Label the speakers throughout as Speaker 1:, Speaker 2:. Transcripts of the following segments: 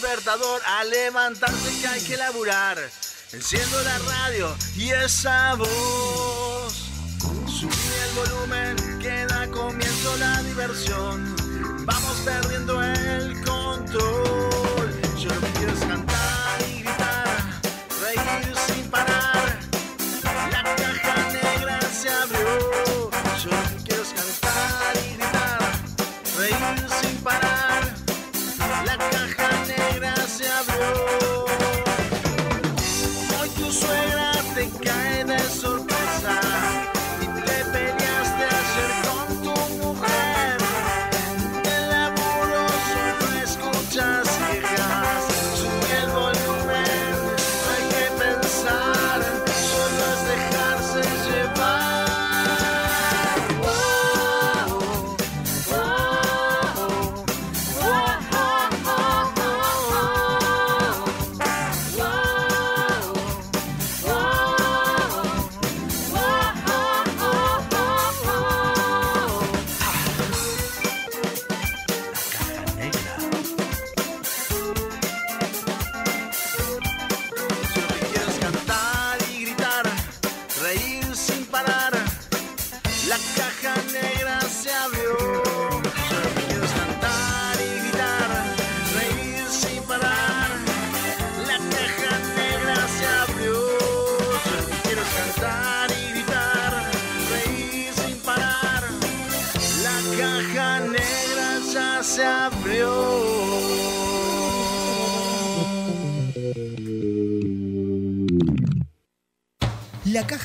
Speaker 1: despertador a levantarse que hay que laburar. Enciendo la radio y esa voz. Subí el volumen que da comienzo la diversión. Vamos perdiendo el control.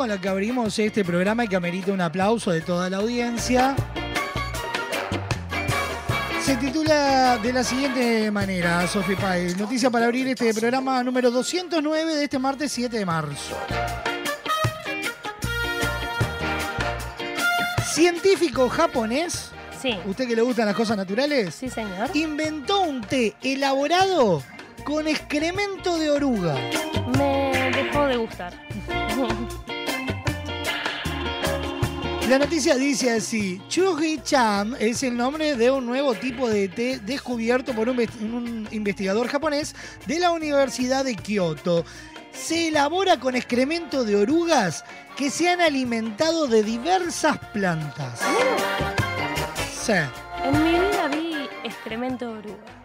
Speaker 2: Con la que abrimos este programa y que amerita un aplauso de toda la audiencia. Se titula de la siguiente manera, Sofi Páez. Noticia para abrir este programa número 209 de este martes 7 de marzo. Científico japonés,
Speaker 3: Sí,
Speaker 2: usted que le gustan las cosas naturales,
Speaker 3: sí, señor.
Speaker 2: inventó un té elaborado con excremento de oruga.
Speaker 3: Me dejó de gustar.
Speaker 2: La noticia dice así, Chuji Cham es el nombre de un nuevo tipo de té descubierto por un, vest- un investigador japonés de la Universidad de Kioto. Se elabora con excremento de orugas que se han alimentado de diversas plantas. Sí.
Speaker 3: En mi vida vi excremento de oruga.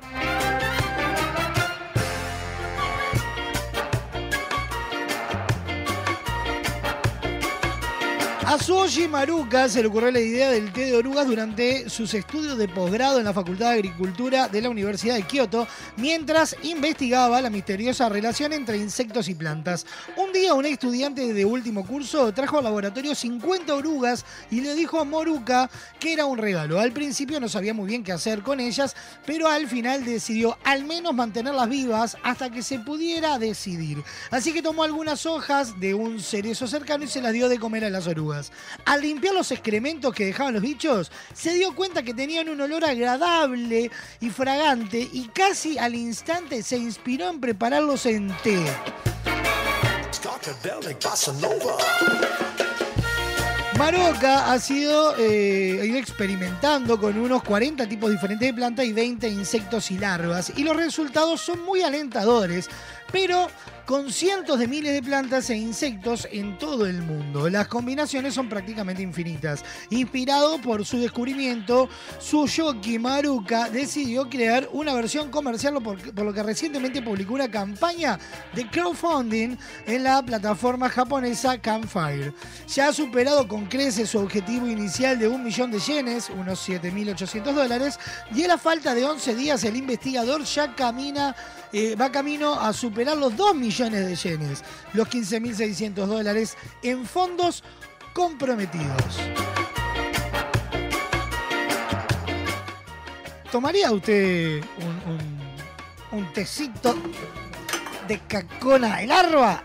Speaker 2: A Suoshi Maruka se le ocurrió la idea del té de orugas durante sus estudios de posgrado en la Facultad de Agricultura de la Universidad de Kioto, mientras investigaba la misteriosa relación entre insectos y plantas. Un día un estudiante de último curso trajo al laboratorio 50 orugas y le dijo a Maruka que era un regalo. Al principio no sabía muy bien qué hacer con ellas, pero al final decidió al menos mantenerlas vivas hasta que se pudiera decidir. Así que tomó algunas hojas de un cerezo cercano y se las dio de comer a las orugas. Al limpiar los excrementos que dejaban los bichos, se dio cuenta que tenían un olor agradable y fragante y casi al instante se inspiró en prepararlos en té. Maroca ha sido eh, ido experimentando con unos 40 tipos diferentes de plantas y 20 insectos y larvas. Y los resultados son muy alentadores, pero con cientos de miles de plantas e insectos en todo el mundo. Las combinaciones son prácticamente infinitas. Inspirado por su descubrimiento, Suyoki Maruka decidió crear una versión comercial, por, por lo que recientemente publicó una campaña de crowdfunding en la plataforma japonesa Campfire. Ya ha superado con creces su objetivo inicial de un millón de yenes, unos 7.800 dólares, y a la falta de 11 días el investigador ya camina, eh, va camino a superar los 2 millones de yenes, los 15.600 dólares en fondos comprometidos. ¿Tomaría usted un, un, tecito de cacona de larva?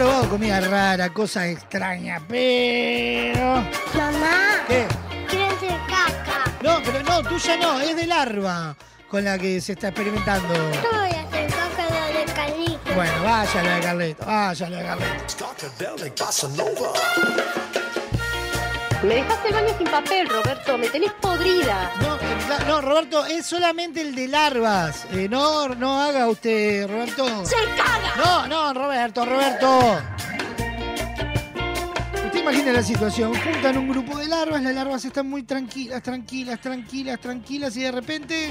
Speaker 2: Probado comida rara, cosas extrañas, pero...
Speaker 4: Mamá,
Speaker 2: ¿Qué?
Speaker 4: quiero hacer caca.
Speaker 2: No, pero no, tuya no, es de larva con la que se está experimentando.
Speaker 4: Yo voy a hacer caca de canito.
Speaker 2: Bueno, Vaya lo de Carleto, vaya lo de Carleto.
Speaker 3: Me dejaste el baño sin papel, Roberto. Me tenés podrida.
Speaker 2: No, eh, no, Roberto, es solamente el de larvas. Eh, no, no haga usted, Roberto.
Speaker 3: ¡Se caga!
Speaker 2: No, no, Roberto, Roberto. Usted imagina la situación, juntan un grupo de larvas, las larvas están muy tranquilas, tranquilas, tranquilas, tranquilas y de repente...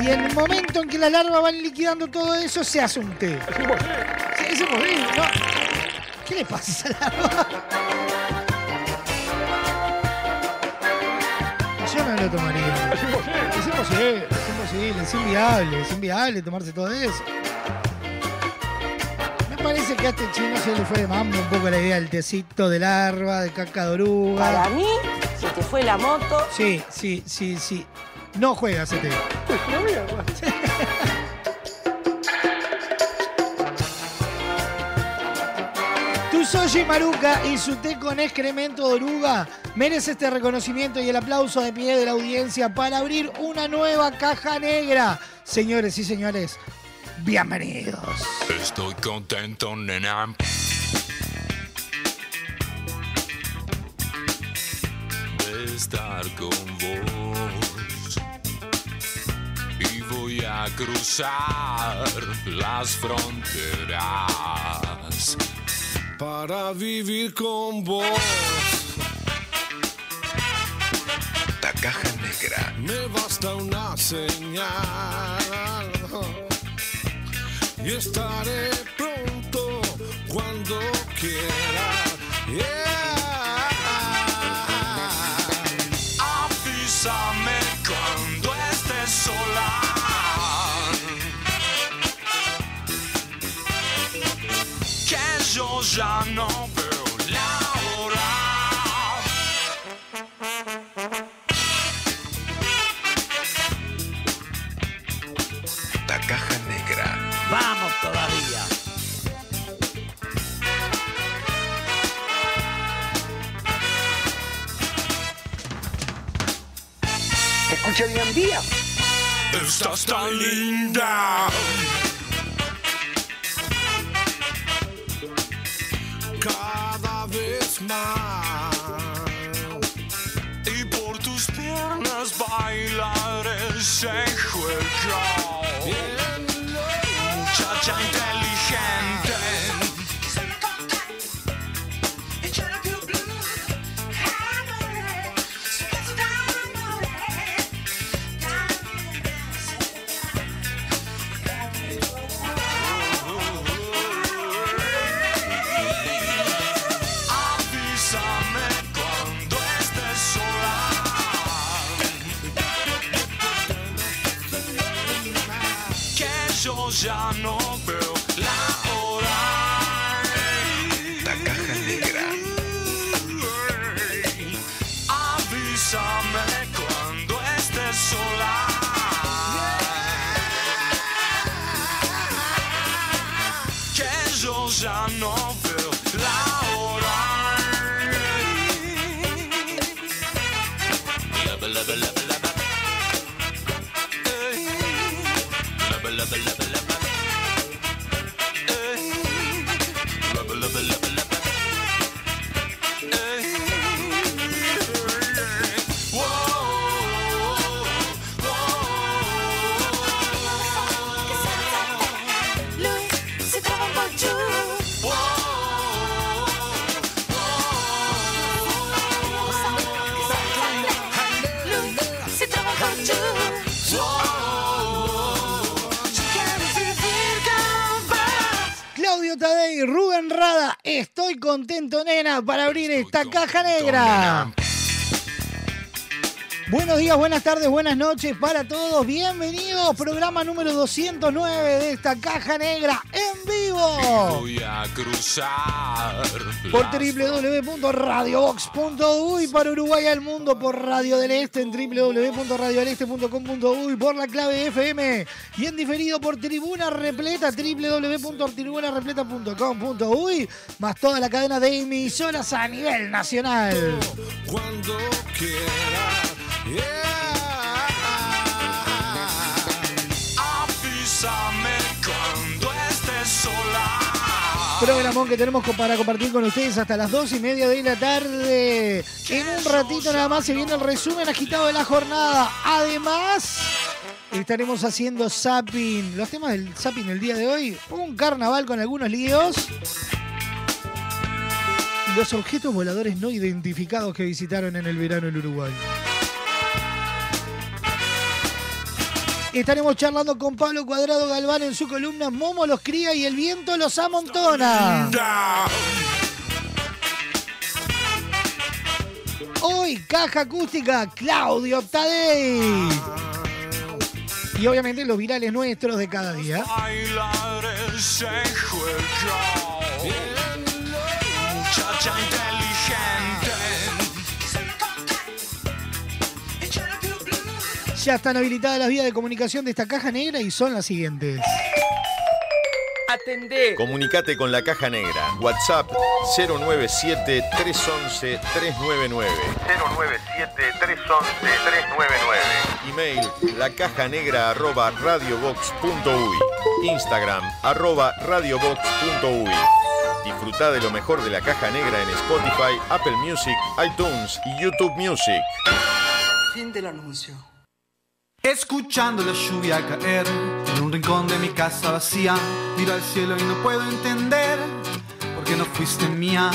Speaker 2: Y en el momento en que las larvas van liquidando todo eso, se hace un té. Sí, es imposible, ¿no? ¿Qué le pasa a esa larva? Yo no lo tomaría. Es imposible. Es imposible, es imposible, es inviable, es inviable tomarse todo eso. Me parece que a este chino se le fue de mambo un poco la idea del tecito de larva, de caca de oruga.
Speaker 5: Para mí, se te fue la moto.
Speaker 2: Sí, sí, sí, sí. No juega ese té. Tusoshi Maruka y su té con excremento de oruga merece este reconocimiento y el aplauso de pie de la audiencia para abrir una nueva caja negra. Señores y señores, bienvenidos.
Speaker 6: Estoy contento, nena. De estar con vos. Voy a cruzar las fronteras para vivir con vos.
Speaker 7: La caja negra.
Speaker 6: Me basta una señal y estaré pronto cuando quiera. Yeah. Ya no veo la hora.
Speaker 7: La caja negra.
Speaker 8: Vamos todavía.
Speaker 9: ¿Se escucha bien vía?
Speaker 6: Estás tan linda. Y por tus piernas bailar ese juego.
Speaker 2: Esta caja negra. Buenos días, buenas tardes, buenas noches para todos. Bienvenidos, programa número 209 de esta caja negra
Speaker 6: Voy a cruzar
Speaker 2: Por www.radiobox.uy para Uruguay al mundo, por Radio del Este en www.radiodeleste.com.uy, por la clave FM y en diferido por Tribuna Repleta, www.tribunarepleta.com.uy, más toda la cadena de emisoras a nivel nacional.
Speaker 6: cuando quiera. Avísame
Speaker 2: Programón que tenemos para compartir con ustedes hasta las dos y media de la tarde. En un ratito nada más se viene el resumen agitado de la jornada. Además, estaremos haciendo zapping. Los temas del zapping el día de hoy. Un carnaval con algunos líos. Los objetos voladores no identificados que visitaron en el verano el Uruguay. Estaremos charlando con Pablo Cuadrado Galván en su columna Momo los cría y el viento los amontona. Hoy, caja acústica, Claudio Tadei. Y obviamente los virales nuestros de cada día. Ya están habilitadas las vías de comunicación de esta caja negra y son las siguientes.
Speaker 5: Atendé.
Speaker 7: Comunicate con la caja negra. WhatsApp 097-311-399. 097-311-399. Email lacajanegra arroba radiobox.uy. Instagram arroba radiobox.uy. Disfruta de lo mejor de la caja negra en Spotify, Apple Music, iTunes y YouTube Music.
Speaker 9: Fin del anuncio.
Speaker 10: Escuchando la lluvia caer en un rincón de mi casa vacía, miro al cielo y no puedo entender por qué no fuiste mía,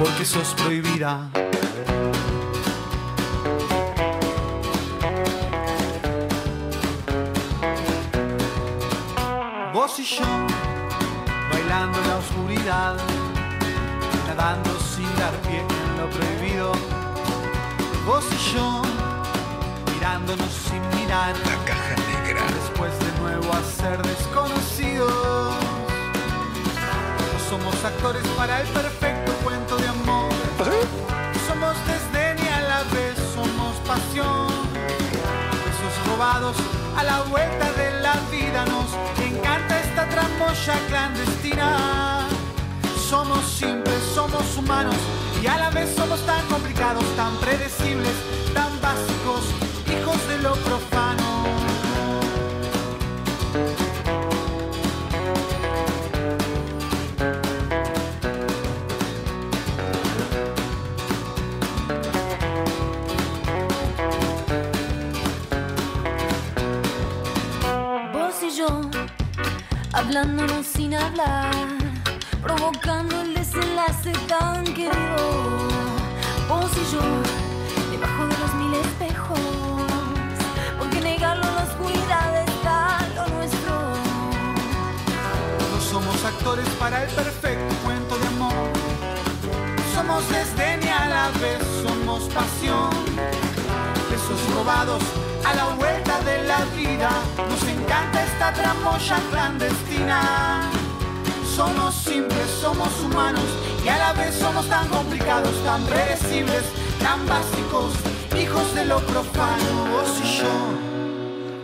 Speaker 10: porque sos prohibida. Vos y yo, bailando en la oscuridad, nadando sin dar pie en lo prohibido. Vos y yo, mirándonos sin mirar. La caja negra. Después de nuevo a ser desconocidos. No somos actores para el perfecto cuento de amor. Somos desdén y a la vez somos pasión. Besos robados a la vuelta de la vida. Nos encanta esta tramoya clandestina. Somos simples, somos humanos y a la vez somos tan complicados, tan predecibles, tan básicos, profano.
Speaker 11: Vos y yo, hablándonos sin hablar, provocando el desenlace tan querido. Vos y yo, debajo de los mil espejos, la oscuridad está lo nuestro.
Speaker 10: No somos actores para el perfecto cuento de amor. Somos desdén y a la vez somos pasión. Besos robados a la vuelta de la vida. Nos encanta esta tramoya clandestina. Somos simples, somos humanos y a la vez somos tan complicados, tan predecibles, tan básicos, hijos de lo profano. Vos y yo,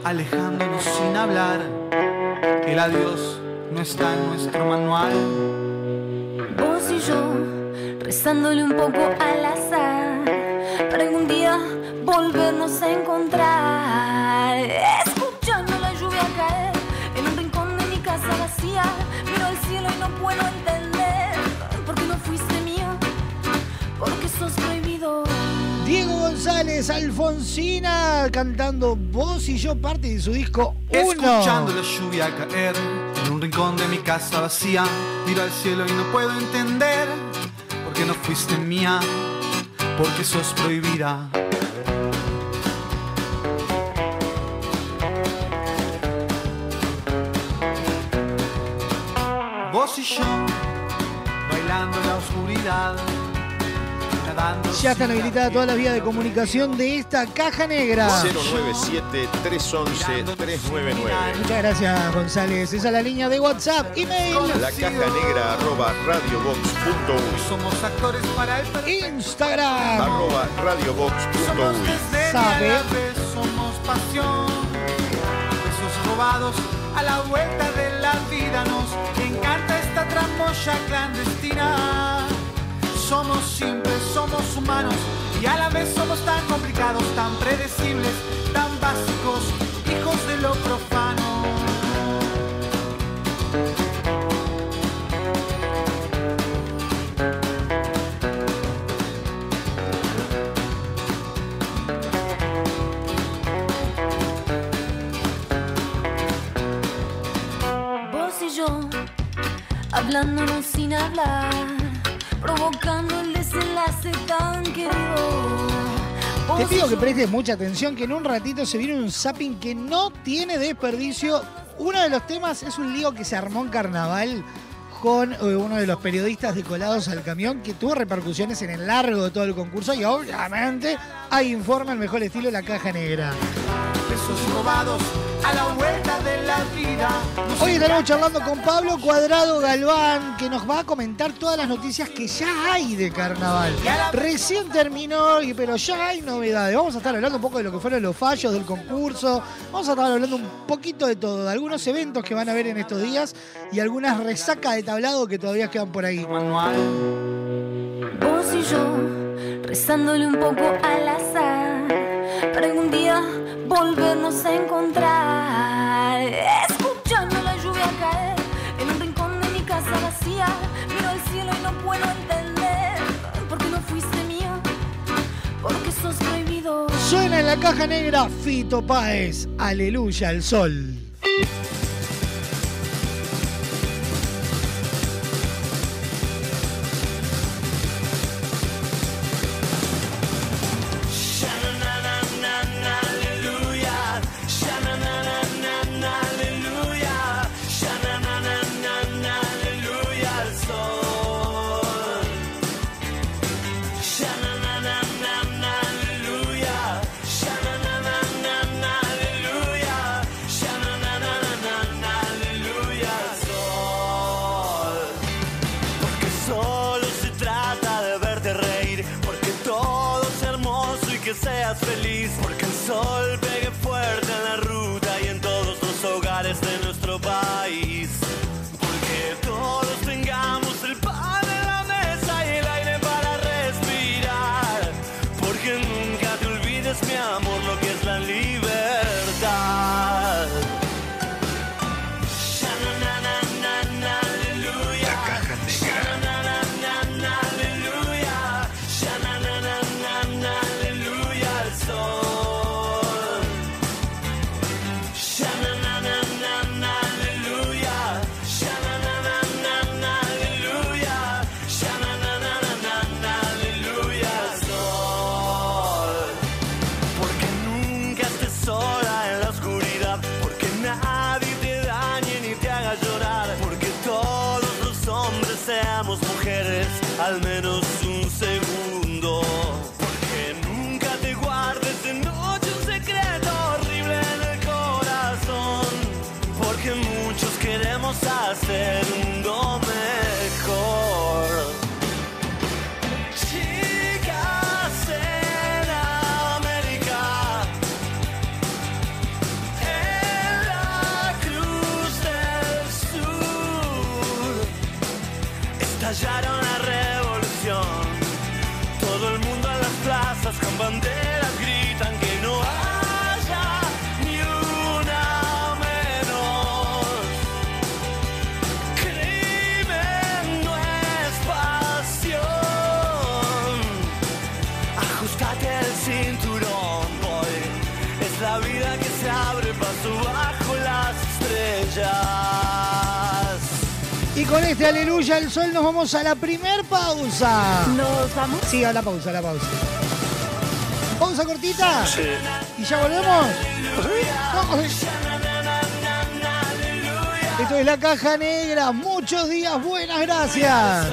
Speaker 10: alejándonos sin hablar. El adiós no está en nuestro manual.
Speaker 11: Vos y yo, rezándole un poco al azar, para algún día volvernos a encontrar. Escuchando la lluvia caer en un rincón de mi casa vacía, miro al cielo y no puedo entender
Speaker 2: Diego González, Alfonsina, cantando Vos y yo, parte de su disco 1.
Speaker 10: Escuchando la lluvia caer en un rincón de mi casa vacía, miro al cielo y no puedo entender por qué no fuiste mía, porque sos prohibida. Vos y yo, bailando en la oscuridad.
Speaker 2: Ya están habilitadas todas las vías de comunicación de esta caja negra.
Speaker 7: 097-311-399.
Speaker 2: Muchas gracias, González. Esa es la línea de WhatsApp, email,
Speaker 7: La caja negra arroba radiobox.uy.
Speaker 10: Somos actores para el
Speaker 2: Instagram,
Speaker 7: Arroba radiobox.uy.
Speaker 2: Sabe.
Speaker 10: Somos pasión, besos robados a la vuelta de la vida. Nos encanta esta tramoya clandestina. Somos simples, somos humanos y a la vez somos tan complicados, tan predecibles, tan básicos, hijos de lo profano.
Speaker 11: Vos y yo, hablándonos sin hablar, provocando el desenlace tan querido.
Speaker 12: Te pido que prestes mucha atención, que en un ratito se viene un zapping que no tiene desperdicio. Uno de los temas es un lío que se armó en carnaval con eh, uno de los periodistas de Colados al Camión, que tuvo repercusiones en el largo de todo el concurso y obviamente hay informe al mejor estilo La Caja Negra.
Speaker 10: Besos robados a la vuelta de la vida. No
Speaker 12: Hoy estaremos charlando con Pablo Cuadrado Galván, que nos va a comentar todas las noticias que ya hay de carnaval. Recién terminó, pero ya hay novedades. Vamos a estar hablando un poco de lo que fueron los fallos del concurso. Vamos a estar hablando un poquito de todo, de algunos eventos que van a ver en estos días y algunas resacas de tablado que todavía quedan por ahí.
Speaker 10: manual.
Speaker 11: Vos y yo, rezándole un poco al azar, algún día volvernos a encontrar. Escuchando la lluvia caer en un rincón de mi casa vacía, miro al cielo y no puedo entender por qué no fuiste mía, porque sos prohibido.
Speaker 12: Suena en la caja negra Fito Páez, Aleluya al Sol.
Speaker 2: Queremos hacer
Speaker 12: este Aleluya al Sol nos vamos a la primer pausa.
Speaker 13: ¿Nos vamos?
Speaker 12: Sí, a la pausa, a la pausa. Pausa cortita. Y ya volvemos. No, eh. Esto es la caja negra. Muchos días, buenas gracias.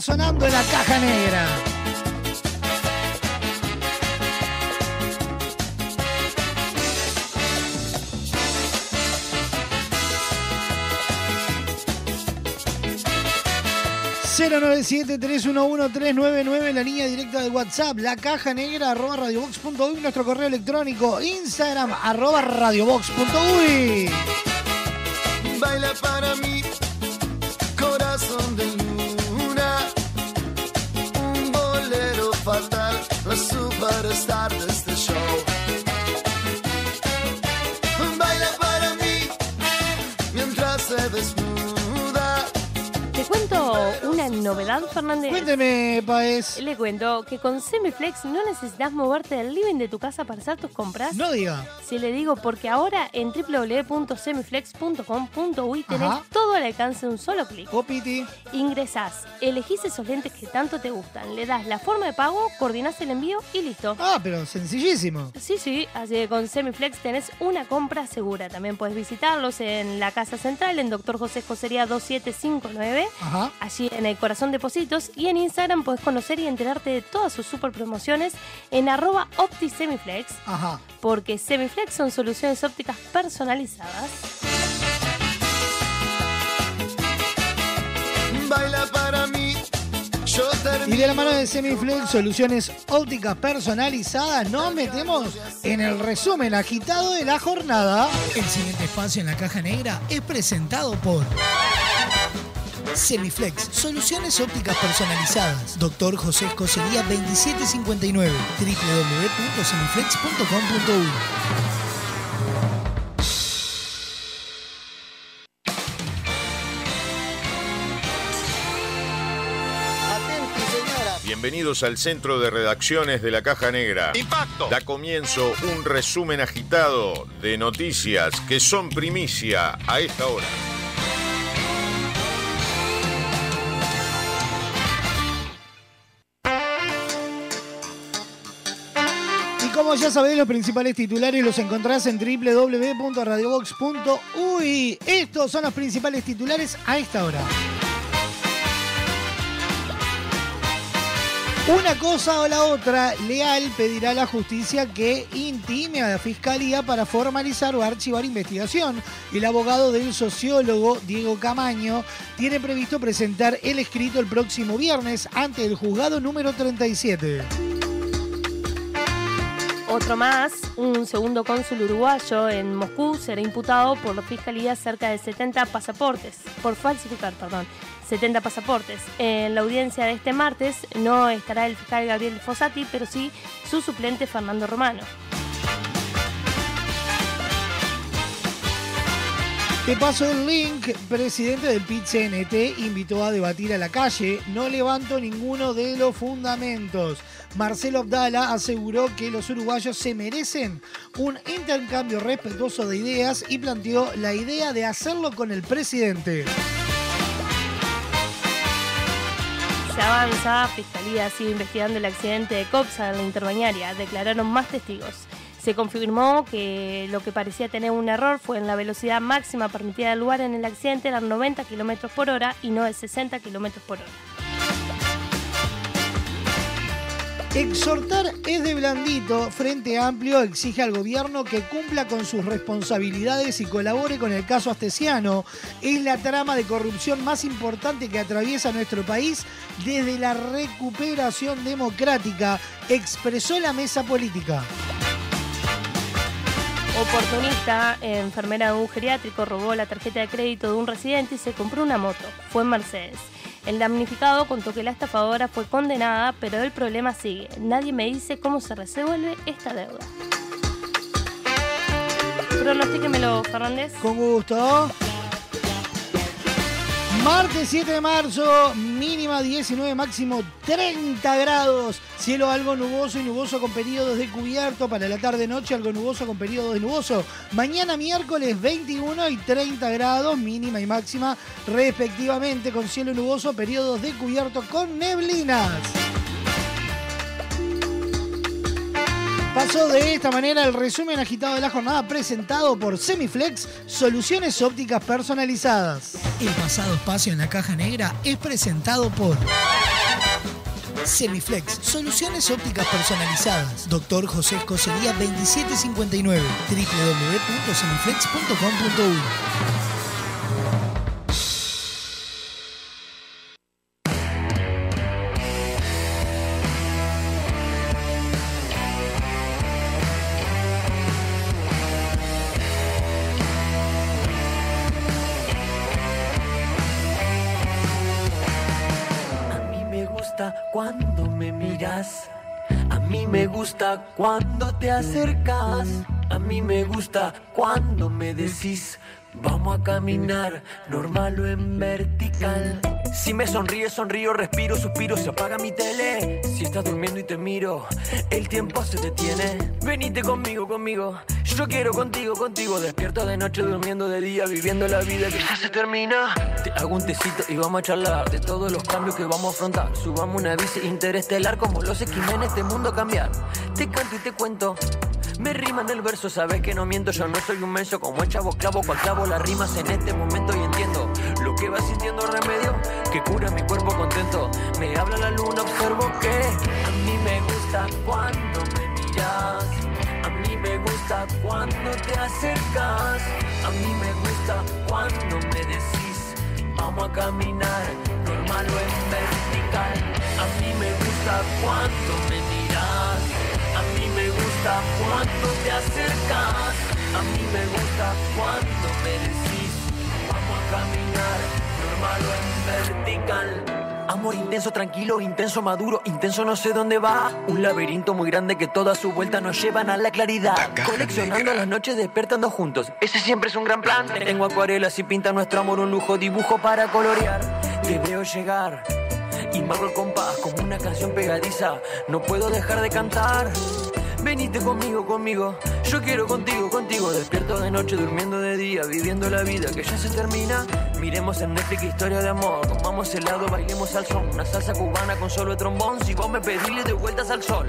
Speaker 2: Sonando en la caja negra. ...097-311-399... ...la línea directa de WhatsApp... ...la caja negra... ...arroba radiobox.uy... ...nuestro correo electrónico... ...Instagram... ...arroba radiobox.uy...
Speaker 14: Baila para mí,
Speaker 3: novedad, Fernández.
Speaker 2: Cuénteme, Paez.
Speaker 3: Le cuento que con Semiflex no necesitas moverte del living de tu casa para hacer tus compras.
Speaker 2: No diga.
Speaker 3: Si le digo porque ahora en www.semiflex.com.uy tenés
Speaker 2: Ajá.
Speaker 3: todo al alcance de un solo clic.
Speaker 2: Copiti.
Speaker 3: Ingresás, elegís esos lentes que tanto te gustan, le das la forma de pago, coordinás el envío y listo.
Speaker 2: Ah, pero sencillísimo.
Speaker 3: Sí, sí, así que con Semiflex tenés una compra segura. También puedes visitarlos en la Casa Central, en Doctor José Josería 2759,
Speaker 2: Ajá.
Speaker 3: allí en el Corazón Depósitos. Y en Instagram puedes conocer y enterarte de todas sus super promociones en arroba OptiSemiflex,
Speaker 2: Ajá.
Speaker 3: porque Semiflex son soluciones ópticas personalizadas.
Speaker 14: Baila para mí, yo termino.
Speaker 2: Y de la mano de Semiflex, soluciones ópticas personalizadas, nos metemos en el resumen agitado de la jornada. El siguiente espacio en la caja negra es presentado por Semiflex, soluciones ópticas personalizadas. Doctor José Escocería 2759, www.semiflex.com.uy.
Speaker 7: Bienvenidos al centro de redacciones de la Caja Negra.
Speaker 15: Impacto.
Speaker 7: Da comienzo un resumen agitado de noticias que son primicia a esta hora.
Speaker 2: Ya sabéis, los principales titulares los encontrás en www.radiobox.uy. Estos son los principales titulares a esta hora. Una cosa o la otra, Leal pedirá a la justicia que intime a la fiscalía para formalizar o archivar investigación. El abogado del sociólogo Diego Camaño tiene previsto presentar el escrito el próximo viernes ante el juzgado número 37.
Speaker 3: Otro más, un segundo cónsul uruguayo en Moscú será imputado por la fiscalía cerca de 70 pasaportes, por falsificar, perdón, 70 pasaportes. En la audiencia de este martes no estará el fiscal Gabriel Fossati, pero sí su suplente Fernando Romano.
Speaker 2: Te paso el link. Presidente del PIT-CNT invitó a debatir a la calle. No levanto ninguno de los fundamentos. Marcelo Abdala aseguró que los uruguayos se merecen un intercambio respetuoso de ideas y planteó la idea de hacerlo con el presidente.
Speaker 3: Se avanza, Fiscalía sigue investigando el accidente de Coxa en la interbañaria. Declararon más testigos. Se confirmó que lo que parecía tener un error fue en la velocidad máxima permitida del lugar en el accidente, eran 90 km por hora y no de 60 km por hora.
Speaker 2: Exhortar es de blandito. Frente Amplio exige al gobierno que cumpla con sus responsabilidades y colabore con el caso Astesiano. Es la trama de corrupción más importante que atraviesa nuestro país desde la recuperación democrática, expresó la mesa política.
Speaker 3: Oportunista, enfermera de un geriátrico, robó la tarjeta de crédito de un residente y se compró una moto. Fue en Mercedes. El damnificado contó que la estafadora fue condenada, pero el problema sigue. Nadie me dice cómo se resuelve esta deuda. Pronostíquemelo, Fernández.
Speaker 2: Con gusto. Martes 7 de marzo, mínima 19, máximo 30 grados. Cielo algo nuboso y nuboso con periodos de cubierto. Para la tarde-noche, algo nuboso con periodos de nuboso. Mañana miércoles 21 y 30 grados, mínima y máxima respectivamente, con cielo nuboso, periodos de cubierto con neblinas. Pasó de esta manera el resumen agitado de la jornada presentado por Semiflex, soluciones ópticas personalizadas. El pasado espacio en la caja negra es presentado por Semiflex, soluciones ópticas personalizadas. Doctor José Escocería 2759, www.semiflex.com.uy.
Speaker 16: cuando te acercas. A mí me gusta cuando me decís. Vamos a caminar, normal o en vertical. Si me sonríes, sonrío, respiro, suspiro, se apaga mi tele. Si estás durmiendo y te miro, el tiempo se detiene. Venite conmigo, conmigo. Yo quiero contigo, contigo. Despierto de noche, durmiendo de día, viviendo la vida que ya se termina. Te hago un tecito y vamos a charlar de todos los cambios que vamos a afrontar. Subamos una bici interestelar como los esquimes en este mundo cambiar. Te canto y te cuento. Me riman el verso, sabes que no miento, yo no soy un menso como el chavo clavo, cual clavo las rimas en este momento y entiendo lo que va sintiendo remedio, que cura mi cuerpo contento. Me habla la luna, observo que a mí me gusta cuando me miras, a mí me gusta cuando te acercas, a mí me gusta cuando me decís, vamos a caminar, normal o en vertical, a mí me gusta cuando me miras. Gusta cuando te acercas, a mí me gusta cuando me decís, vamos a caminar, normal o en vertical. Amor intenso, tranquilo, intenso, maduro, intenso no sé dónde va. Un laberinto muy grande que toda su vuelta nos llevan a la claridad. Coleccionando las noches, despertando juntos. Ese siempre es un gran plan. Tengo acuarelas y pinta nuestro amor un lujo, dibujo para colorear. Te veo llegar y marco el compás como una canción pegadiza. No puedo dejar de cantar. Venite conmigo, conmigo. Yo quiero contigo, contigo. Despierto de noche, durmiendo de día, viviendo la vida que ya se termina. Miremos en Netflix historia de amor. Comamos helado, bailemos al son. Una salsa cubana con solo trombón. Si vos me pedís, de vueltas al sol.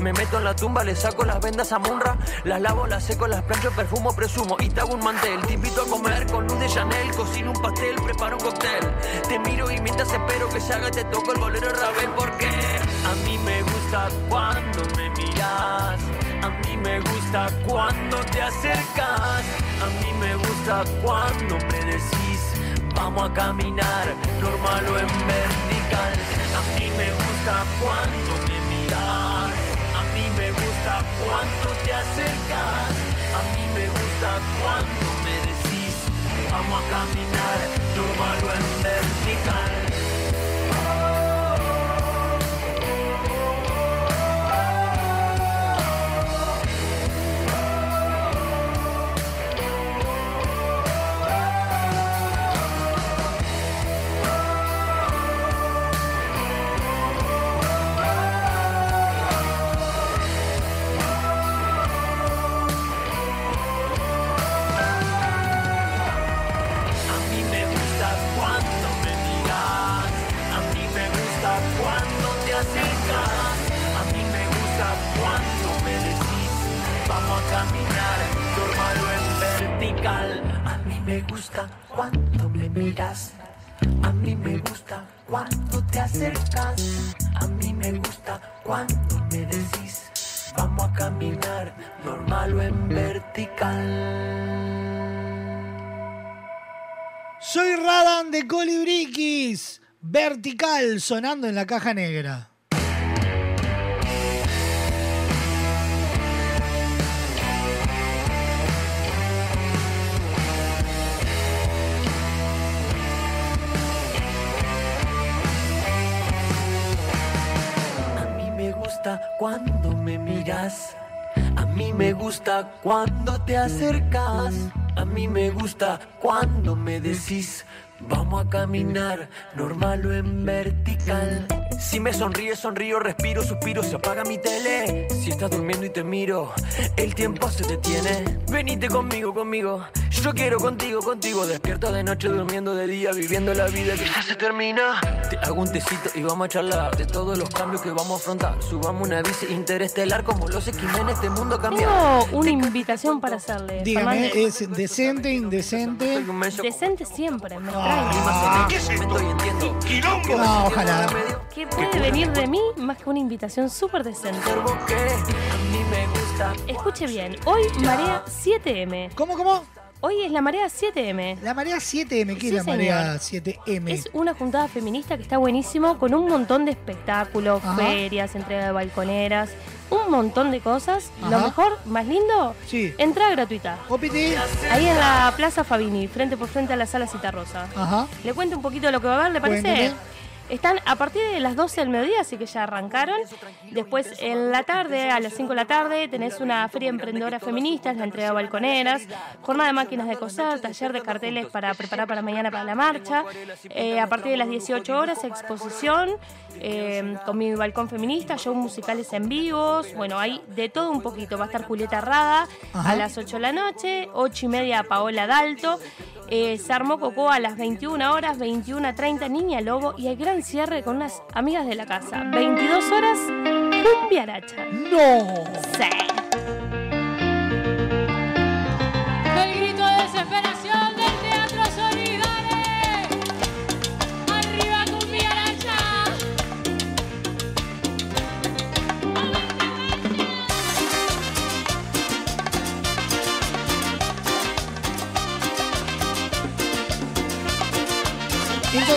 Speaker 16: Me meto en la tumba, le saco las vendas a Munra. Las lavo, las seco, las plancho, perfumo, presumo. Y te hago un mantel. Te invito a comer con luz de Chanel. Cocino un pastel, preparo un cóctel. Te miro y mientras espero que se haga, te toco el bolero Ravel. Porque a mí me gusta cuando me miras. A mí me gusta cuando te acercas. A mí me gusta cuando me decís, vamos a caminar, normal o en vertical. A mí me gusta cuando me miras. A mí me gusta cuando te acercas. A mí me gusta cuando me decís, vamos a caminar, normal o en vertical. Me gusta cuando me miras, a mí me gusta cuando te acercas, a mí me gusta cuando me decís, vamos a caminar, normal o en vertical.
Speaker 2: Soy Radan de Colibriquis. Vertical sonando en la caja negra.
Speaker 16: Cuando me miras. A mí me gusta cuando te acercas. A mí me gusta cuando me decís. Vamos a caminar, normal o en vertical. Si me sonríes, sonrío, respiro, suspiro, se apaga mi tele. Si estás durmiendo y te miro, el tiempo se detiene. Venite conmigo, conmigo. Yo quiero contigo, contigo. Despierto de noche, durmiendo de día, viviendo la vida que ya se termina. Te hago un tecito y vamos a charlar de todos los cambios que vamos a afrontar. Subamos una bici interestelar como los X-Men, este mundo cambia.
Speaker 3: Tengo una invitación para hacerle.
Speaker 2: Dígame,
Speaker 3: Fernández.
Speaker 2: ¿es decente, indecente?
Speaker 3: Decente siempre, me trae.
Speaker 16: ¿Qué es esto? entiendo.
Speaker 2: No, ojalá.
Speaker 3: ¿Qué puede venir de mí más que una invitación súper decente? Escuche bien, hoy marea 7M.
Speaker 2: ¿Cómo, cómo?
Speaker 3: Hoy es la marea 7M.
Speaker 2: La marea 7M, ¿qué
Speaker 3: Sí,
Speaker 2: es la
Speaker 3: señor.
Speaker 2: marea 7M?
Speaker 3: Es una juntada feminista que está buenísimo con un montón de espectáculos,
Speaker 2: Ajá.
Speaker 3: ferias, entrega de balconeras, un montón de cosas. Lo mejor, más lindo,
Speaker 2: Sí.
Speaker 3: entrada gratuita.
Speaker 2: Opiti.
Speaker 3: Ahí en la Plaza Fabini, frente por frente a la Sala Citarrosa.
Speaker 2: Ajá.
Speaker 3: Le cuento un poquito de lo que va a haber, ¿le parece?
Speaker 2: Cuénteme.
Speaker 3: Están a partir de las 12 del mediodía, así que ya arrancaron. Después, en la tarde, a las 5 de la tarde, tenés una feria emprendedora feminista, la entrega de balconeras, jornada de máquinas de coser, taller de carteles para preparar para mañana para la marcha. Eh, a partir de las 18 horas, exposición eh, con mi balcón feminista, shows musicales en vivos. Bueno, hay de todo un poquito. Va a estar Julieta Rada
Speaker 2: Ajá.
Speaker 3: a las 8 de la noche, 8 y media Paola Dalto. Eh, se armó Coco a las 21 horas, 21 a 30 Niña Lobo y el gran cierre con unas amigas de la casa. 22 horas, Cumbia Aracha.
Speaker 2: ¡No!
Speaker 3: Sí.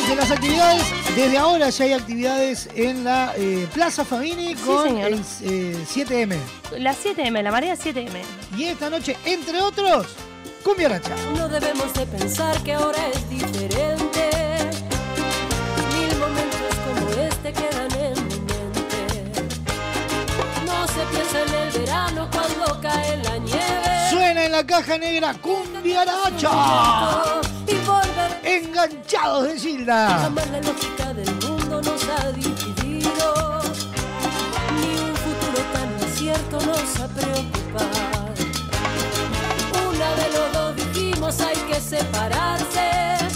Speaker 2: Entonces, las actividades, desde ahora ya hay actividades en la eh, Plaza Famini con el eh, 7M.
Speaker 3: La 7M, la marea 7M.
Speaker 2: Y esta noche, entre otros, Cumbia Racha.
Speaker 17: No debemos de pensar que ahora es diferente. Mil momentos como este quedan en mi mente. No se piensa en el verano cuando cae la nieve.
Speaker 2: Suena en la caja negra Cumbia Racha
Speaker 17: y volver.
Speaker 2: Enganchados de Gilda.
Speaker 17: Jamás la lógica del mundo nos ha dividido. Ni un futuro tan incierto nos ha preocupado. Una de los dos dijimos hay que separarse.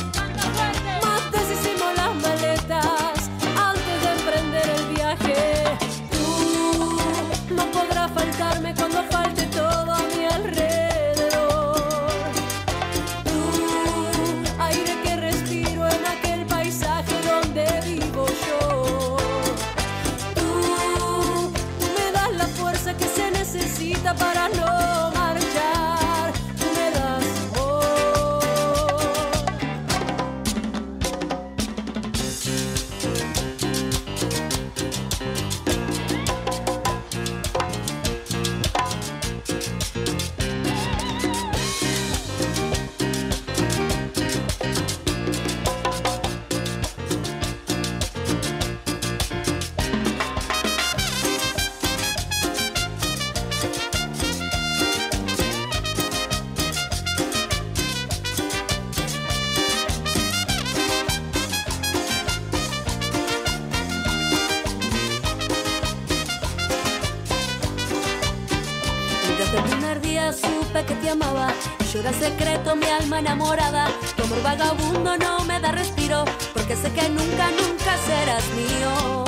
Speaker 17: alma enamorada. Tu amor vagabundo no me da respiro, porque sé que nunca, nunca serás mío.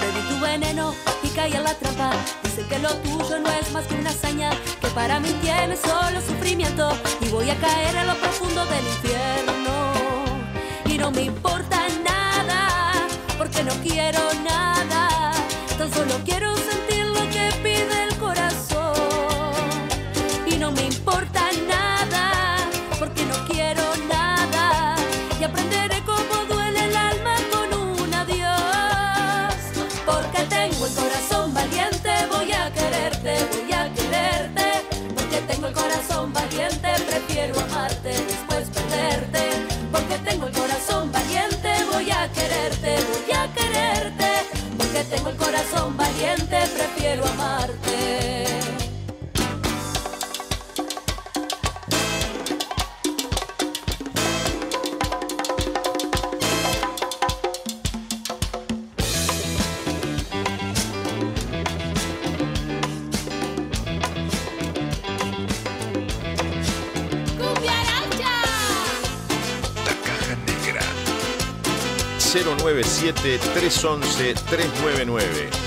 Speaker 17: Bebí tu veneno y caí en la trampa. Dice que lo tuyo no es más que una hazaña, que para mí tiene solo sufrimiento. Y voy a caer a lo profundo del infierno. Y no me importa nada, porque no quiero nada, tan solo quiero
Speaker 2: 311-399.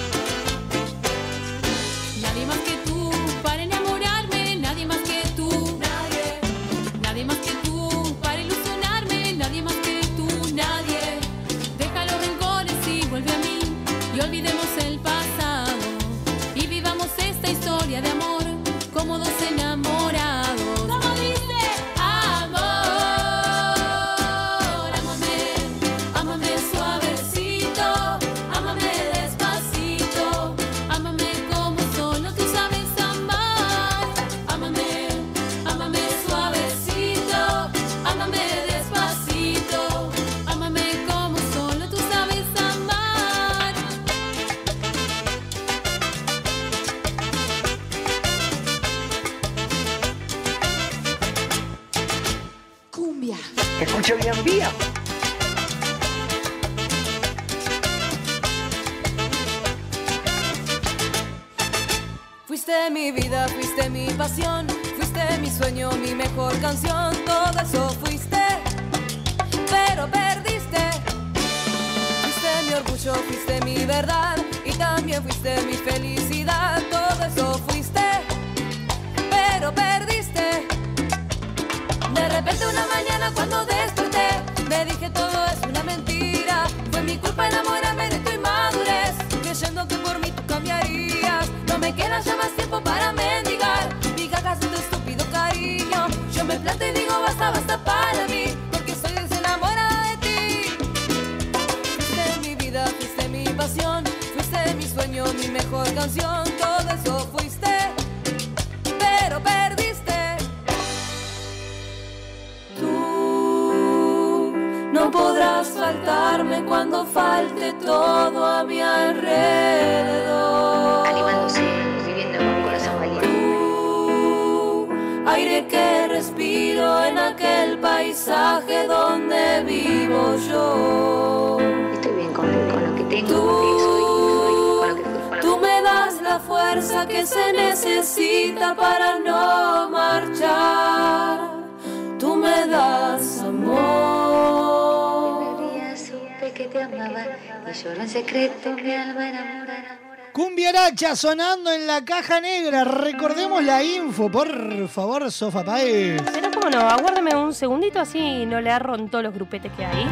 Speaker 2: Sonando en la caja negra. Recordemos la info, por favor, Sofa Paez.
Speaker 3: Pero cómo no, aguárdame un segundito así no le agarro en todos los grupetes que hay.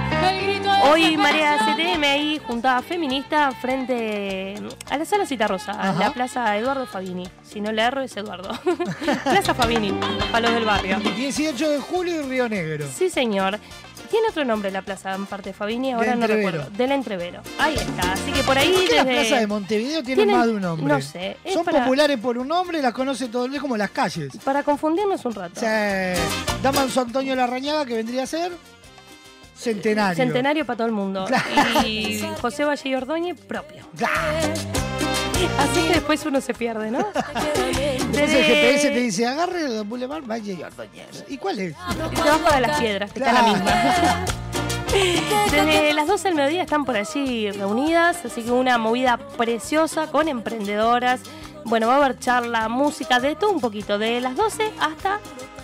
Speaker 3: Hoy María CTM ahí juntada feminista frente a la sala Citarrosa, a
Speaker 2: Ajá.
Speaker 3: la plaza Eduardo Fabini. Si no le agarro es Eduardo. plaza Fabini, para los del barrio.
Speaker 2: 18 de julio y Río Negro.
Speaker 3: Sí, señor. Tiene otro nombre la plaza, en parte de Fabini, ahora no recuerdo. Del Entrevero. Ahí está. Así que por ahí
Speaker 2: ¿Por qué las
Speaker 3: desde-
Speaker 2: plazas de Montevideo tienen,
Speaker 3: Tienen-
Speaker 2: más de un nombre?
Speaker 3: no sé,
Speaker 2: Son
Speaker 3: para-
Speaker 2: populares por un nombre, las conoce todo el mundo, como las calles.
Speaker 3: Para confundirnos un rato.
Speaker 2: Sí. Damanso Antonio Larrañaga, que vendría a ser Centenario.
Speaker 3: Centenario para todo el mundo.
Speaker 2: Claro.
Speaker 3: Y José Valle y Ordóñez propio. Así que después uno se pierde, ¿no?
Speaker 2: Después el GPS te dice, agarre el Boulevard Valle y Ordóñez. ¿Y cuál es?
Speaker 3: Y te vas para las piedras, que está la misma. Desde las 12 del mediodía están por allí reunidas, así que una movida preciosa con emprendedoras. Bueno, va a haber charla, música, de todo un poquito, de las 12 hasta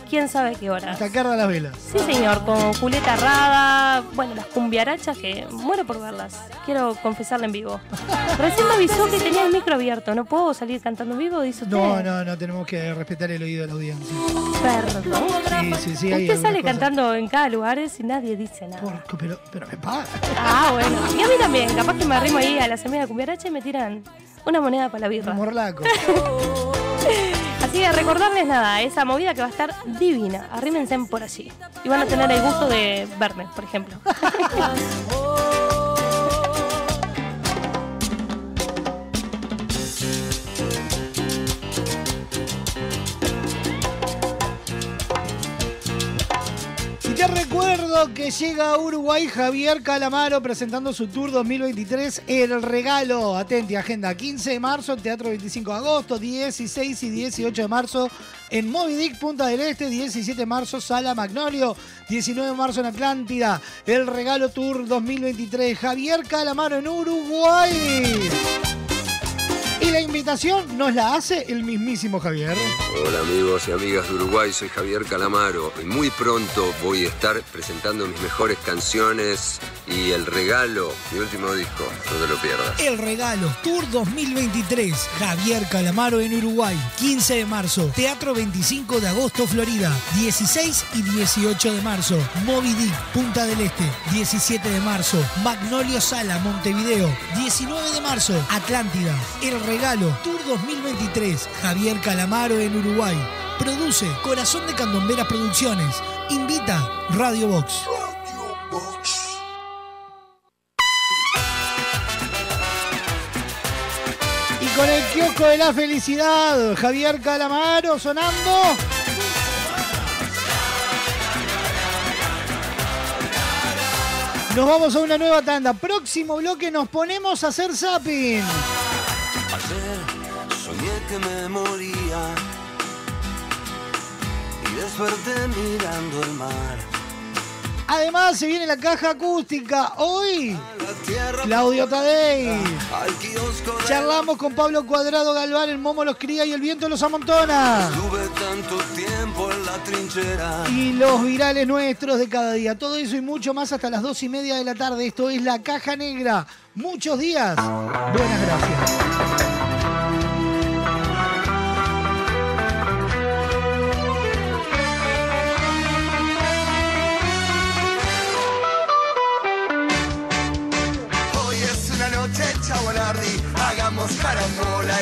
Speaker 3: quién sabe qué hora.
Speaker 2: Hasta que arda las velas.
Speaker 3: Sí, señor, con Julieta Rada, bueno, las cumbiarachas que muero por verlas. Quiero confesarla en vivo. Recién me avisó que tenía el micro abierto, ¿no puedo salir cantando en vivo? Dice usted.
Speaker 2: No, no, no, tenemos que respetar el oído de la audiencia.
Speaker 3: Perdón.
Speaker 2: Sí, sí, sí. hay
Speaker 3: Usted sale cantando en cada lugar y nadie dice nada.
Speaker 2: Pero, pero me paga.
Speaker 3: Ah, bueno. Y a mí también. Capaz que me arrimo ahí a la semilla de cumbiaracha y me tiran una moneda para la birra.
Speaker 2: Morlaco.
Speaker 3: Así que recordarles nada, esa movida que va a estar divina. Arrímense por allí. Y van a tener el gusto de verme, por ejemplo.
Speaker 2: que llega a Uruguay Javier Calamaro presentando su tour 2023 El Regalo. Atenti, agenda 15 de marzo Teatro 25 de agosto, 16 y 18 de marzo en Moby Dick, Punta del Este, 17 de marzo Sala Magnolio, 19 de marzo en Atlántida. El Regalo Tour 2023 Javier Calamaro en Uruguay. Y la invitación nos la hace el mismísimo Javier.
Speaker 18: Hola amigos y amigas de Uruguay, soy Javier Calamaro y muy pronto voy a estar presentando mis mejores canciones y el regalo, mi último disco, no te lo pierdas.
Speaker 2: El Regalo Tour 2023. Javier Calamaro en Uruguay. 15 de marzo. Teatro 25 de agosto, Florida. 16 y 18 de marzo. Moby Dick, Punta del Este. 17 de marzo. Magnolio Sala, Montevideo. 19 de marzo. Atlántida. El Regalo Tour 2023. Javier Calamaro en Uruguay. Produce Corazón de Candomberas Producciones. Invita Radio Box. Y con el kiosco de la felicidad, Javier Calamaro sonando. Nos vamos a una nueva tanda. Próximo bloque nos ponemos a hacer zapping.
Speaker 6: Ayer soñé que me moría y desperté mirando el mar.
Speaker 2: Además, se viene la caja acústica. Hoy, Claudio Tadei. Charlamos con Pablo Cuadrado Galván, el Momo los cría y el viento los amontona.
Speaker 6: Estuve tanto tiempo en la trinchera.
Speaker 2: Y los virales nuestros de cada día. Todo eso y mucho más hasta las dos y media de la tarde. Esto es La Caja Negra. Muchos días. Buenas gracias.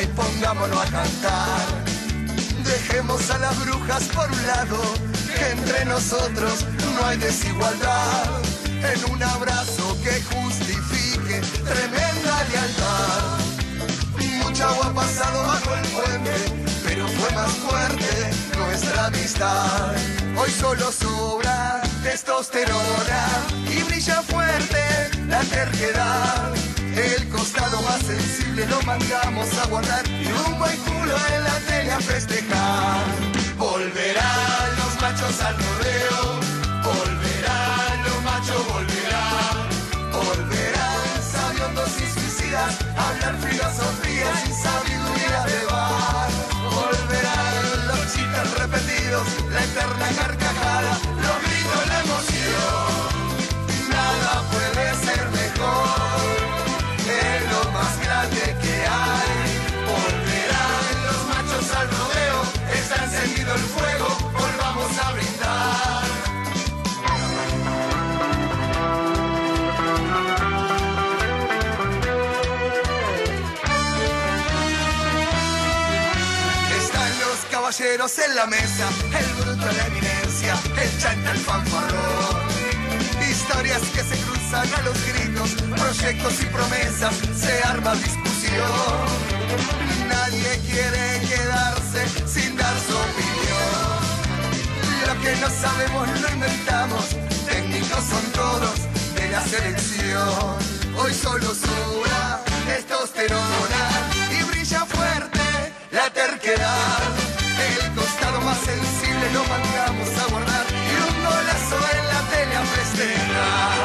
Speaker 14: Y pongámonos a cantar. Dejemos a las brujas por un lado, que entre nosotros no hay desigualdad. En un abrazo que justifique tremenda lealtad. Mucha agua ha pasado bajo el puente, pero fue más fuerte nuestra amistad. Hoy solo sobra testosterona y brilla fuerte la terquedad. Costado más sensible lo mandamos a guardar y un buen culo en la tele a festejar. Volverán los machos al rodeo, caballeros en la mesa, el bruto la eminencia, el chanta, el fanfarrón. Historias que se cruzan a los gritos, proyectos y promesas, se arma discusión. Nadie quiere quedarse sin dar su opinión. Lo que no sabemos lo inventamos, técnicos son todos de la selección. Hoy solo sobra testosterona y brilla fuerte la terquedad. Sensible lo mandamos a guardar y un golazo en la tele a festejar.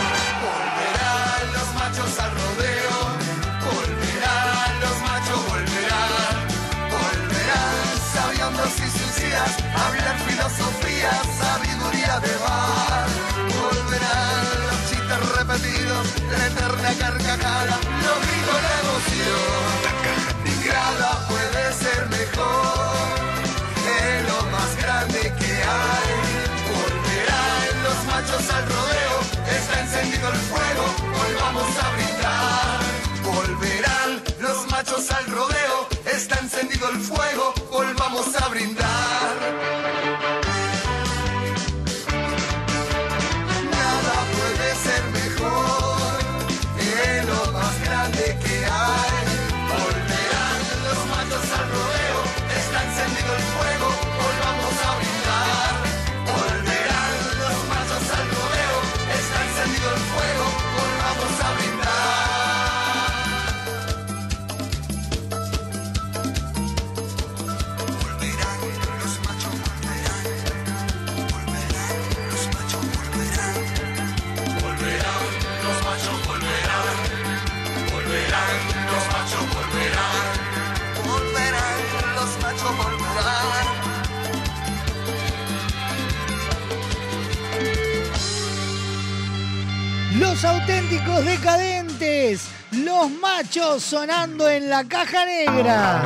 Speaker 14: Volverán los machos al rodeo, volverán los machos, volverán, volverán sabiondos y suicidas, hablar filosofía, sabiduría de bar. Volverán los chistes repetidos, la eterna carcajada, el fuego, hoy vamos a brindar. Volverán los machos al rodeo, está encendido el fuego, hoy vamos a brindar.
Speaker 2: Auténticos decadentes, los machos sonando en la caja negra.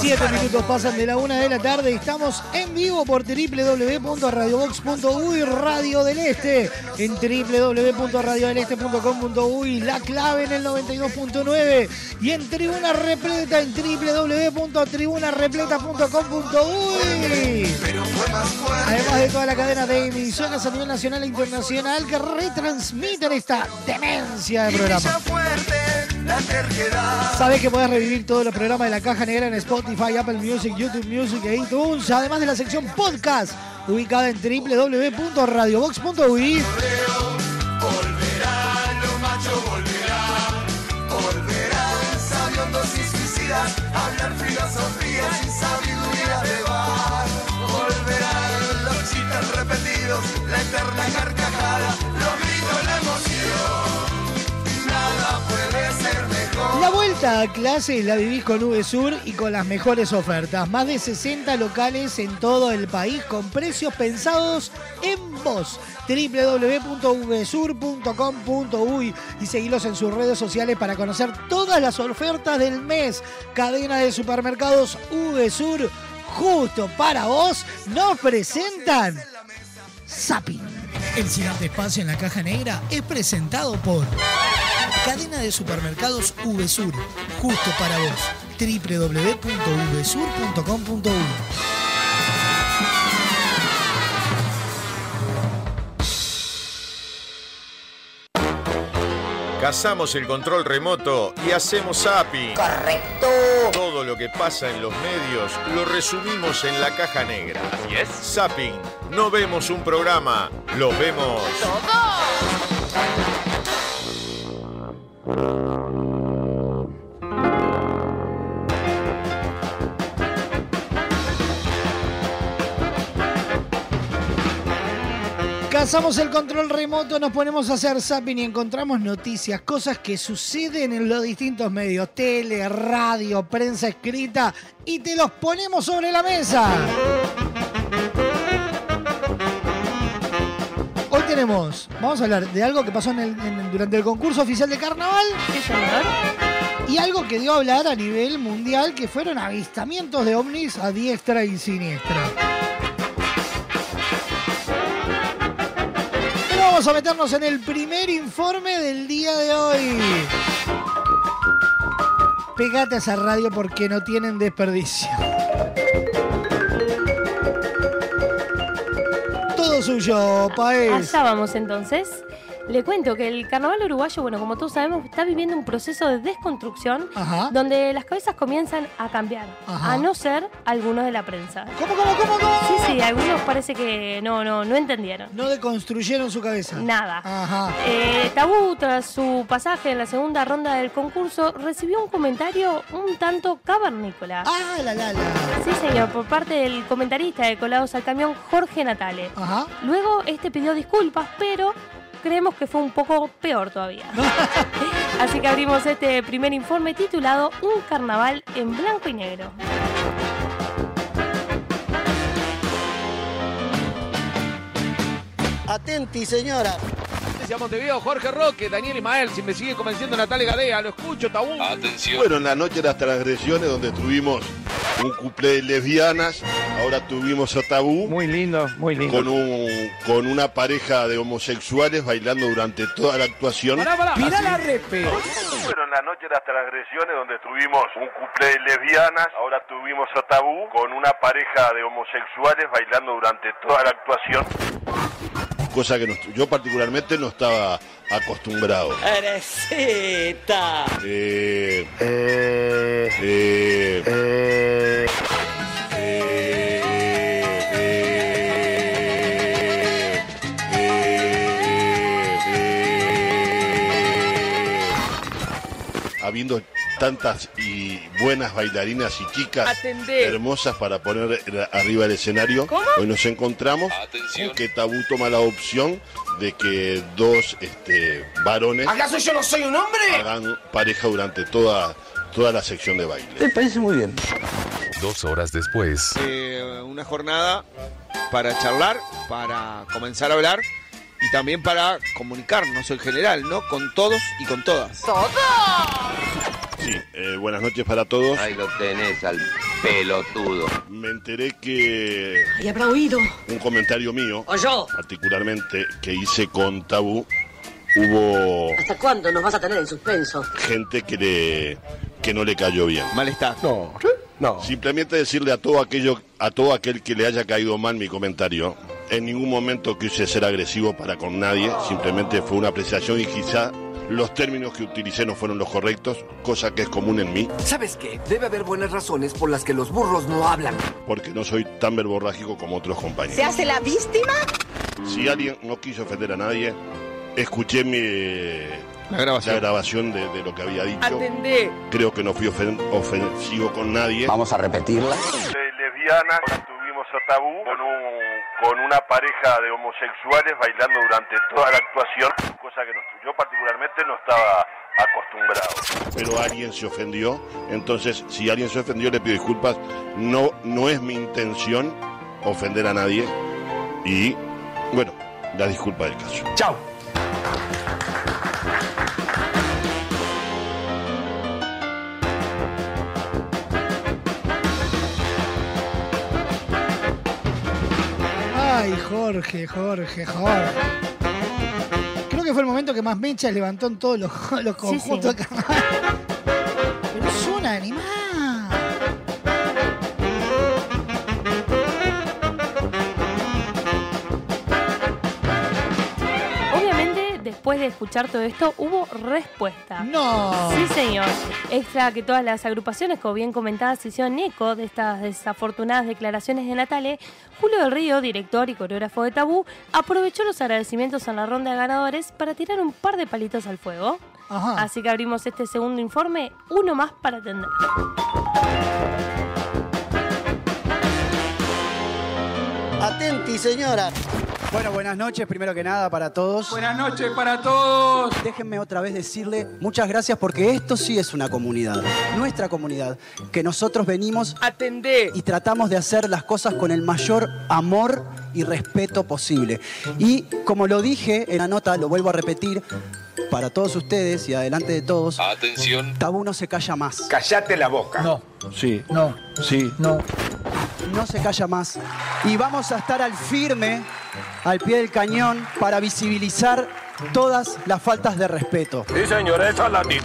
Speaker 14: 7
Speaker 2: minutos pasan de la 1 de la tarde y estamos en vivo por www.radiobox.uy Radio del Este en www.radiodeleste.com.uy La Clave en el 92.9 y en Tribuna Repleta en www.tribunarepleta.com.uy Además de toda la cadena de emisoras a nivel nacional e internacional que retransmiten esta demencia de programa. Sabes que puedes revivir todos los programas de la Caja Negra en Spotify. Apple Music, YouTube Music e iTunes, además de la sección podcast, ubicada en www.radiobox.uy.
Speaker 14: mejor.
Speaker 2: La vuelta a clase la vivís con VSUR y con las mejores ofertas. Más de 60 locales en todo el país con precios pensados en vos. www.vsur.com.uy y seguilos en sus redes sociales para conocer todas las ofertas del mes. Cadena de supermercados VSUR, justo para vos, nos presentan Zapping. El siguiente espacio en la caja negra es presentado por Cadena de supermercados VSUR, justo para vos. www.vsur.com.uy
Speaker 7: Cazamos el control remoto y hacemos zapping.
Speaker 19: Correcto.
Speaker 7: Todo lo que pasa en los medios lo resumimos en la caja negra. Así es. Zapping. No vemos un programa, lo vemos.
Speaker 2: Cazamos el control remoto, nos ponemos a hacer zapping y encontramos noticias, cosas que suceden en los distintos medios, tele, radio, prensa escrita, y te los ponemos sobre la mesa. Tenemos, vamos a hablar de algo que pasó en el- en- durante el concurso oficial de carnaval. Y algo que dio a hablar a nivel mundial, que fueron avistamientos de ovnis a diestra y siniestra. Pero vamos a meternos en el primer informe del día de hoy. Pegate a esa radio porque no tienen desperdicio. Suyo.
Speaker 3: Allá vamos entonces. Le cuento que el carnaval uruguayo, bueno, como todos sabemos, está viviendo un proceso de desconstrucción
Speaker 2: Ajá.
Speaker 3: donde las cabezas comienzan a cambiar,
Speaker 2: Ajá.
Speaker 3: a no ser algunos de la prensa.
Speaker 2: ¿Cómo, cómo, cómo, cómo?
Speaker 3: Sí, sí, algunos parece que no, no, no entendieron.
Speaker 2: No deconstruyeron su cabeza.
Speaker 3: Nada.
Speaker 2: Ajá.
Speaker 3: Eh, Tabú, tras su pasaje en la segunda ronda del concurso, recibió un comentario un tanto cavernícola.
Speaker 2: Ah, la, la, la.
Speaker 3: Sí, señor, por parte del comentarista de Colados al Camión, Jorge Natale.
Speaker 2: Ajá.
Speaker 3: Luego, este pidió disculpas, pero creemos que fue un poco peor todavía. Así que abrimos este primer informe titulado Un carnaval en blanco y negro.
Speaker 19: Atenti, señora.
Speaker 20: Desde Montevideo, Jorge Roque, Daniel Ismael, si me sigue convenciendo Natalia Gadea, lo escucho, Tabú.
Speaker 21: Bueno, en la noche de las transgresiones donde tuvimos un cuplé de lesbianas, ahora tuvimos a Tabú.
Speaker 20: Muy lindo, muy lindo.
Speaker 21: Con, un, con una pareja de homosexuales bailando durante toda la actuación.
Speaker 20: Pará, pará, mirá la repe.
Speaker 21: Bueno, en la noche de las transgresiones donde tuvimos un cuplé de lesbianas, ahora tuvimos a Tabú con una pareja de homosexuales bailando durante toda la actuación. Cosa que no- yo particularmente no estaba acostumbrado.
Speaker 19: Eresita.
Speaker 21: Eh, eh, eh, eh, habiendo tantas y buenas bailarinas y chicas
Speaker 20: Atendé.
Speaker 21: hermosas para poner arriba del escenario,
Speaker 20: ¿Cómo?
Speaker 21: hoy nos encontramos con que Tabú toma la opción de que dos este, varones
Speaker 22: ¿Acaso yo no soy un hombre?
Speaker 21: hagan pareja durante toda, toda la sección de baile.
Speaker 22: Me parece muy bien.
Speaker 23: Dos horas después.
Speaker 24: Eh, una jornada para charlar, para comenzar a hablar y también para comunicarnos en general, ¿no? Con todos y con todas.
Speaker 21: Sí, eh, buenas noches para todos.
Speaker 18: Ahí lo tenés al pelotudo.
Speaker 21: Me enteré que
Speaker 5: Y habrá oído.
Speaker 21: un comentario mío,
Speaker 5: O yo.
Speaker 21: particularmente que hice con Tabú, hubo
Speaker 5: ¿Hasta cuándo nos vas a tener en suspenso?
Speaker 21: gente que le que no le cayó bien.
Speaker 24: Malestar.
Speaker 21: No, no. Simplemente decirle a todo aquello, a todo aquel que le haya caído mal mi comentario. En ningún momento quise ser agresivo para con nadie, simplemente fue una apreciación y quizá los términos que utilicé no fueron los correctos, cosa que es común en mí,
Speaker 22: ¿Sabes qué? Debe haber buenas razones por las que los burros no hablan.
Speaker 21: porque no soy tan verborrágico como otros compañeros.
Speaker 5: ¿Se hace la víctima?
Speaker 21: Si alguien no quiso ofender a nadie, escuché mi,
Speaker 24: La grabación.
Speaker 21: grabación de, de lo que había dicho.
Speaker 20: Atendé.
Speaker 21: Creo que no fui ofen- ofensivo con nadie.
Speaker 22: Vamos a repetirla.
Speaker 21: lesbiana, tuvimos a Tabú con, un- con una pareja de homosexuales bailando durante toda la actuación, cosa que no- yo particularmente no estaba acostumbrado. Pero alguien se ofendió, entonces si alguien se ofendió le pido disculpas, no, no es mi intención ofender a nadie y bueno, la disculpa del caso.
Speaker 22: Chao.
Speaker 2: Ay, Jorge, Jorge, Jorge. Creo que fue el momento que más mechas levantó en todos los, los
Speaker 3: Sí, sí.
Speaker 2: conjuntos. Pero es un animal.
Speaker 3: Después de escuchar todo esto, hubo respuesta.
Speaker 2: No.
Speaker 3: Sí, señor. Extra que todas las agrupaciones, como bien comentadas, se hicieron eco de estas desafortunadas declaraciones de Natale. Julio del Río, director y coreógrafo de Tabú, aprovechó los agradecimientos en la ronda de ganadores para tirar un par de palitos al fuego.
Speaker 2: Ajá.
Speaker 3: Así que abrimos este segundo informe, uno más para atender.
Speaker 19: Atenti, señora.
Speaker 25: Bueno, buenas noches, primero que nada, para todos.
Speaker 26: Buenas noches para todos.
Speaker 25: Déjenme otra vez decirle muchas gracias porque esto sí es una comunidad, nuestra comunidad, que nosotros venimos
Speaker 26: Atendé.
Speaker 25: y tratamos de hacer las cosas con el mayor amor y respeto posible. Y como lo dije en la nota, lo vuelvo a repetir, para todos ustedes y adelante de todos,
Speaker 23: Atención.
Speaker 25: Tabú no se calla más.
Speaker 26: Callate la boca.
Speaker 25: No.
Speaker 24: Sí.
Speaker 25: No.
Speaker 24: Sí.
Speaker 25: No. No se calla más. Y vamos a estar al firme, al pie del cañón, para visibilizar todas las faltas de respeto.
Speaker 26: Sí, señor, eso es latino.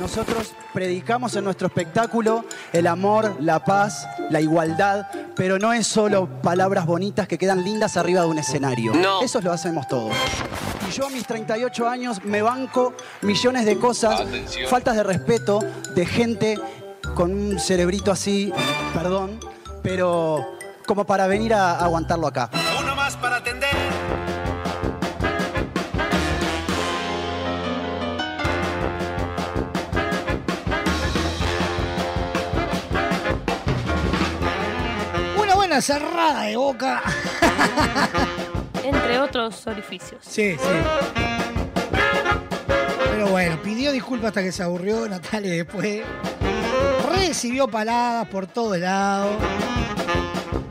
Speaker 25: Nosotros predicamos en nuestro espectáculo el amor, la paz, la igualdad, pero no es solo palabras bonitas que quedan lindas arriba de un escenario.
Speaker 26: No.
Speaker 25: Eso lo hacemos todos. Y yo a mis 38 años me banco millones de cosas,
Speaker 23: Atención.
Speaker 25: faltas de respeto de gente con un cerebrito así, perdón, pero como para venir a aguantarlo acá.
Speaker 26: Uno más para atender.
Speaker 2: Cerrada de boca.
Speaker 3: Entre otros orificios.
Speaker 2: Sí, sí. Pero bueno, pidió disculpas hasta que se aburrió Natalia después. Recibió paladas por todos lados.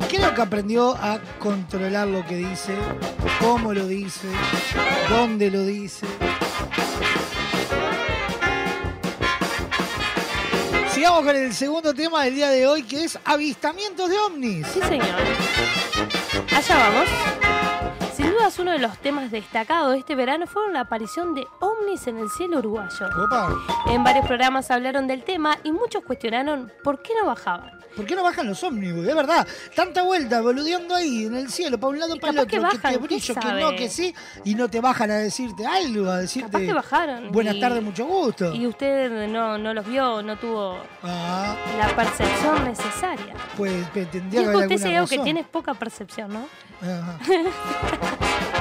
Speaker 2: Creo que aprendió a controlar lo que dice, cómo lo dice, dónde lo dice. Sigamos con el segundo tema del día de hoy, que es avistamientos de ovnis.
Speaker 3: Sí, señor. Allá vamos. Sin dudas uno de los temas destacados de este verano fue la aparición de ovnis en el cielo uruguayo.
Speaker 2: Opa,
Speaker 3: En varios programas hablaron del tema y muchos cuestionaron por qué no bajaban.
Speaker 2: ¿Por qué no bajan los ómnibus? De verdad, tanta vuelta boludeando ahí en el cielo, para un lado,
Speaker 3: Y
Speaker 2: para el
Speaker 3: que
Speaker 2: otro, que, te
Speaker 3: ¿quién
Speaker 2: brillo, que no, que sí, y no te bajan a decirte algo, a decirte
Speaker 3: Capaz que bajaron.
Speaker 2: buenas
Speaker 3: y-
Speaker 2: tardes, mucho gusto.
Speaker 3: Y usted no, no los vio, no tuvo
Speaker 2: Ah,
Speaker 3: la percepción necesaria.
Speaker 2: pues tendría que haber
Speaker 3: usted se que
Speaker 2: razón.
Speaker 3: tiene poca percepción, ¿no?
Speaker 2: Ajá.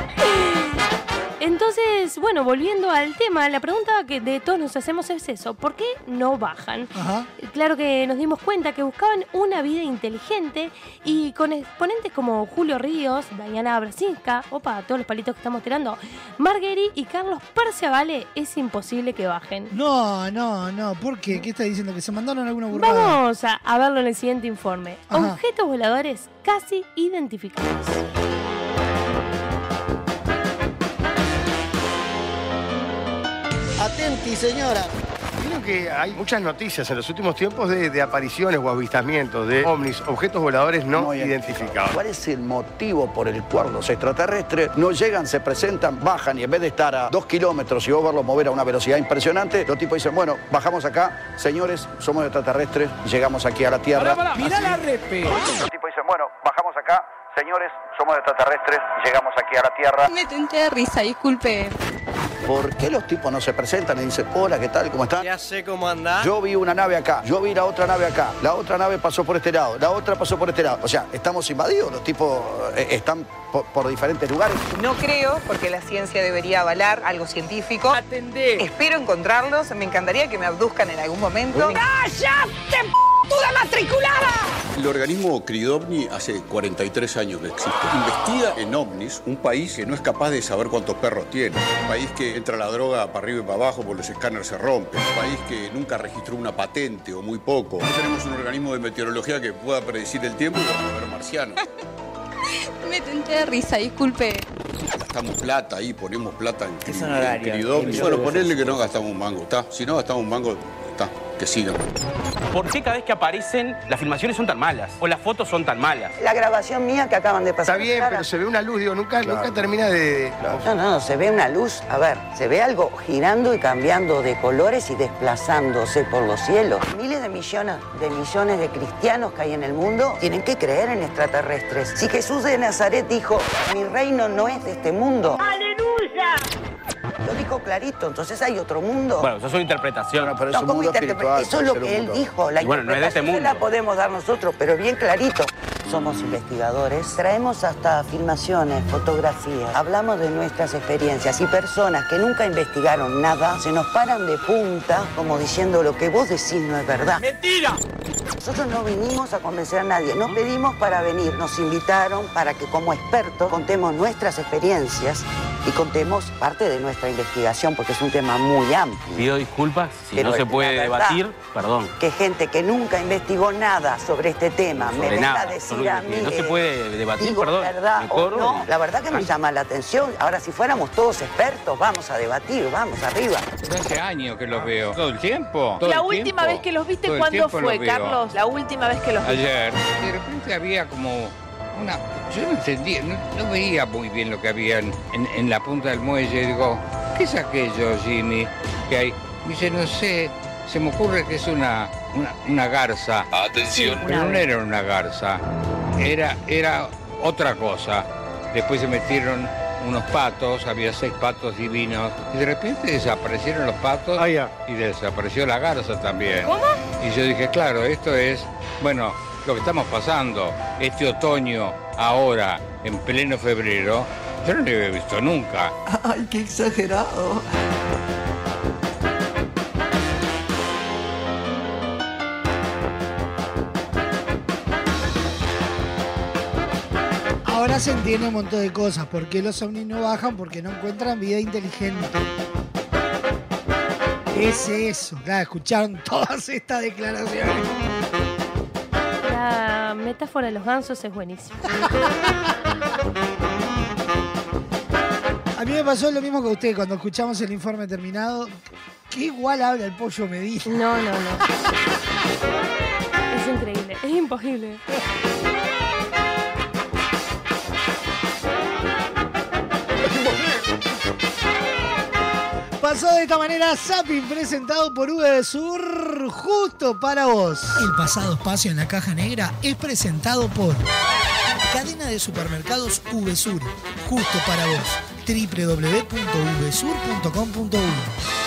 Speaker 3: Entonces, bueno, volviendo al tema, la pregunta que de todos nos hacemos es eso, ¿por qué no bajan?
Speaker 2: Ajá.
Speaker 3: Claro que nos dimos cuenta que buscaban una vida inteligente y con exponentes como Julio Ríos, Diana Brasinska, opa, todos los palitos que estamos tirando, Marguerite y Carlos Perciavale, es imposible que bajen.
Speaker 2: No, no, no, ¿por qué? ¿Qué está diciendo? ¿Que se mandaron alguna burrada?
Speaker 3: Vamos a, a verlo en el siguiente informe.
Speaker 2: Ajá.
Speaker 3: Objetos voladores casi identificados.
Speaker 19: Atenti, señora.
Speaker 26: Creo que hay muchas noticias en los últimos tiempos de, de apariciones o avistamientos de ovnis, objetos voladores no identificados.
Speaker 27: ¿Cuál es el motivo por el cual los extraterrestres no llegan, se presentan, bajan y en vez de estar a dos kilómetros y vos verlos mover a una velocidad impresionante, los tipos dicen, bueno, bajamos acá, señores, somos extraterrestres, llegamos aquí a la Tierra.
Speaker 26: Mirá la repe.
Speaker 27: Los tipos dicen, bueno, bajamos acá, señores, somos extraterrestres, llegamos aquí a la Tierra.
Speaker 28: Me tenté de risa, disculpe.
Speaker 27: ¿Por qué los tipos no se presentan y dicen, hola, ¿qué tal? ¿Cómo están?
Speaker 19: Ya sé cómo andar.
Speaker 27: Yo vi una nave acá, yo vi la otra nave acá, la otra nave pasó por este lado, la otra pasó por este lado. O sea, estamos invadidos, los tipos eh, están por, por diferentes lugares.
Speaker 29: No creo, porque la ciencia debería avalar algo científico.
Speaker 26: Atendé.
Speaker 29: Espero encontrarlos. Me encantaría que me abduzcan en algún momento.
Speaker 5: ¡Cállate, puta matriculada!
Speaker 30: El organismo Cridovni hace 43 años que existe. Investiga en ovnis un país que no es capaz de saber cuántos perros tiene. Un país que entra la droga para arriba y para abajo porque los escáneres se rompen. Un país que nunca registró una patente o muy poco. No tenemos un organismo de meteorología que pueda predecir el tiempo y vamos a ver marcianos.
Speaker 28: Me tenté de risa, disculpe.
Speaker 30: Gastamos plata ahí, ponemos plata en,
Speaker 19: Es un
Speaker 30: en
Speaker 19: horario.
Speaker 30: Cridovni.
Speaker 19: Sí,
Speaker 30: Bueno, ponerle que no gastamos un mango, ¿está? Si no gastamos un mango, está, que sigan.
Speaker 31: ¿Por qué cada vez que aparecen las filmaciones son tan malas? O las fotos son tan malas.
Speaker 29: La grabación mía que acaban de pasar.
Speaker 26: Está bien, pero se ve una luz, digo, nunca, nunca termina de...
Speaker 29: No, no, se ve una luz. A ver, se ve algo girando y cambiando de colores y desplazándose por los cielos. Miles de millones de millones de cristianos que hay en el mundo tienen que creer en extraterrestres. Si Jesús de Nazaret dijo, mi reino no es de este mundo.
Speaker 5: ¡Aleluya!
Speaker 29: Lo dijo clarito, entonces hay otro mundo.
Speaker 31: Bueno, eso es una interpretación.
Speaker 27: pero
Speaker 29: No, ¿cómo interpreta- Eso es lo que él dijo. La
Speaker 31: bueno, no es de este mundo.
Speaker 29: la podemos dar nosotros, pero bien clarito. Somos investigadores, traemos hasta filmaciones, fotografías, hablamos de nuestras experiencias y personas que nunca investigaron nada se nos paran de punta como diciendo lo que vos decís no es verdad.
Speaker 26: ¡Mentira!
Speaker 29: Nosotros no vinimos a convencer a nadie, nos pedimos para venir, nos invitaron para que como expertos contemos nuestras experiencias y contemos parte de nuestra investigación, porque es un tema muy amplio.
Speaker 31: Pido disculpas si
Speaker 29: Pero
Speaker 31: no se puede debatir, perdón.
Speaker 29: Que gente que nunca investigó nada sobre este tema me
Speaker 31: Sobre
Speaker 29: venga
Speaker 31: nada,
Speaker 29: a decir
Speaker 31: No se puede debatir,
Speaker 29: digo
Speaker 31: perdón.
Speaker 29: verdad
Speaker 31: Me
Speaker 29: o
Speaker 31: corro
Speaker 29: no.
Speaker 31: y-
Speaker 29: La verdad que me llama la atención. Ahora, si fuéramos todos expertos, vamos a debatir, vamos arriba.
Speaker 32: Hace años que los veo. ¿Todo el tiempo? ¿Todo
Speaker 33: La
Speaker 32: el
Speaker 33: última
Speaker 32: tiempo?
Speaker 33: vez que los viste, ¿cuándo fue. Carlos? La última vez que los viste.
Speaker 32: Ayer. De repente había como una... Yo no entendía, no, no veía muy bien lo que había en, en- en la punta del muelle. Digo, ¿qué es aquello, Jimmy? Que hay... Me dice, no sé, se me ocurre que es una, una, una garza.
Speaker 23: Atención.
Speaker 32: Pero no era una garza, era, era otra cosa. Después se metieron unos patos, había seis patos divinos, y de repente desaparecieron los patos y desapareció la garza también.
Speaker 33: ¿Cómo?
Speaker 32: Y yo dije, claro, esto es, bueno, lo que estamos pasando, este otoño, ahora, en pleno febrero, yo no lo había visto nunca.
Speaker 14: Ay, qué exagerado.
Speaker 2: Ahora se entiende un montón de cosas. ¿Por qué los ovnis no bajan? Porque no encuentran vida inteligente. Es eso. Claro, escucharon todas estas declaraciones.
Speaker 3: La metáfora de los gansos es buenísima.
Speaker 2: A mí me pasó lo mismo que a usted cuando escuchamos el informe terminado. Que igual habla el pollo Medina.
Speaker 3: No, no, no. Es increíble, es imposible.
Speaker 2: De esta manera Zapping presentado por V Sur justo para vos. El pasado espacio en la caja negra es presentado por Cadena de Supermercados VSUR, justo para vos. www.vsur.com.uy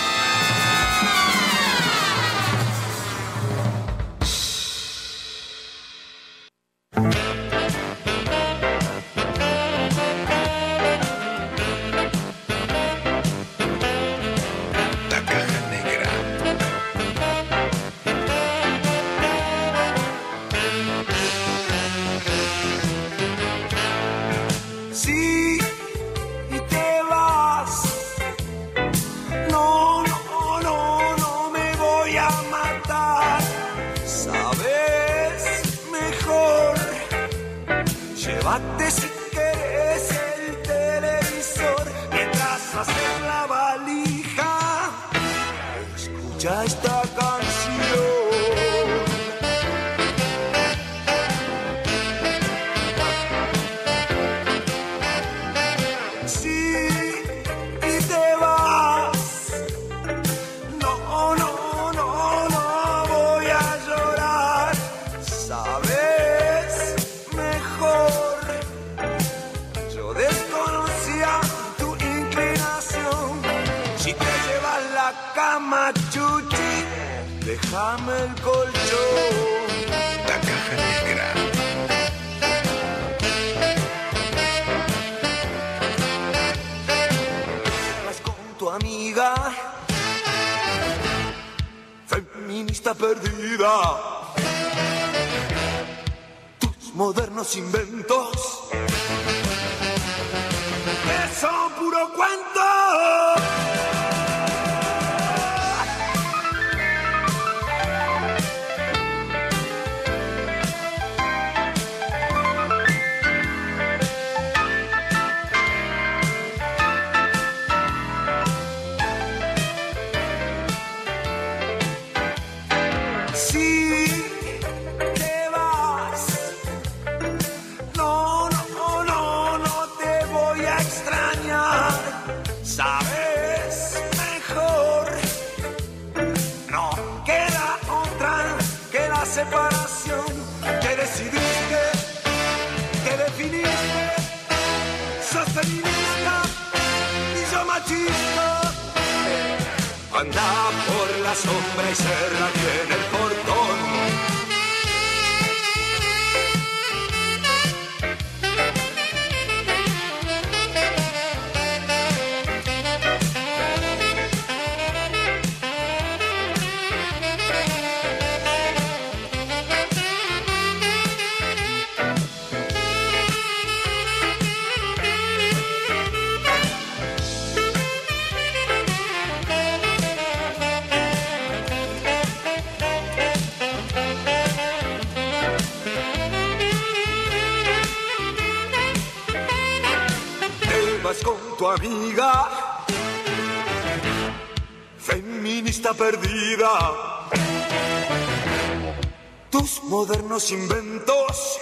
Speaker 6: inventos,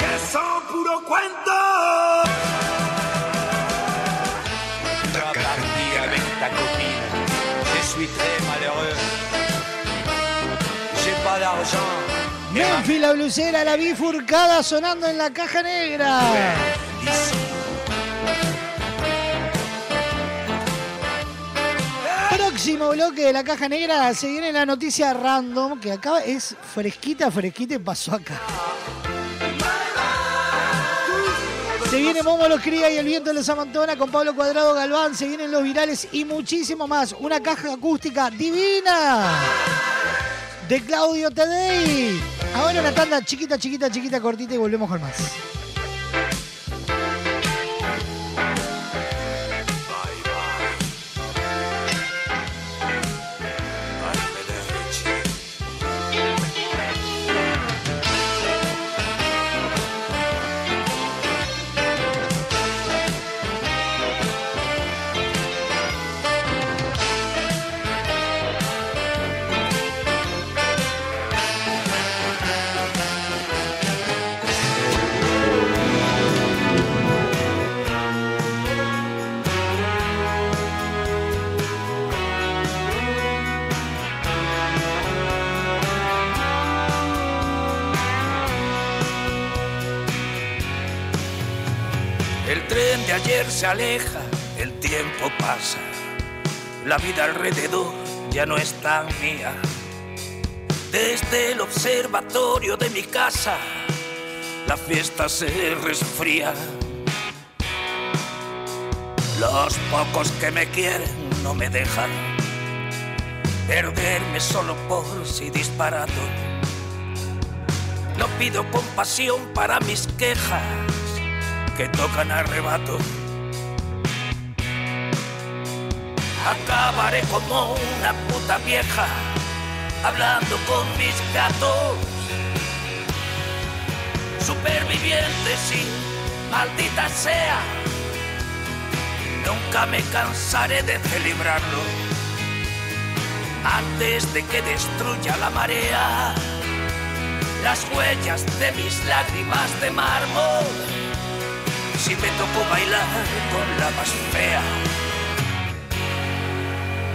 Speaker 6: que son puro cuento.
Speaker 34: Reparti avec ta copine. Je suis très malheureux. J'ai pas d'argent.
Speaker 2: Memphis la blusera, la bifurcada sonando en la caja negra. Próximo bloque de la caja negra se viene la noticia random que acaba es fresquita, fresquita y pasó acá. Se viene Momo los cría y el viento los amantona con Pablo Cuadrado Galván. Se vienen los virales y muchísimo más. Una caja acústica divina de Claudio Tadei. Ahora una tanda chiquita, chiquita, chiquita, cortita y volvemos con más.
Speaker 35: Aleja, el tiempo pasa, la vida alrededor ya no es tan mía. Desde el observatorio de mi casa, la fiesta se resfría. Los pocos que me quieren no me dejan perderme solo por si disparado. No pido compasión para mis quejas que tocan arrebato. Acabaré como una puta vieja hablando con mis gatos. Superviviente, sí, maldita sea. Nunca me cansaré de celebrarlo antes de que destruya la marea las huellas de mis lágrimas de mármol si me tocó bailar con la más fea.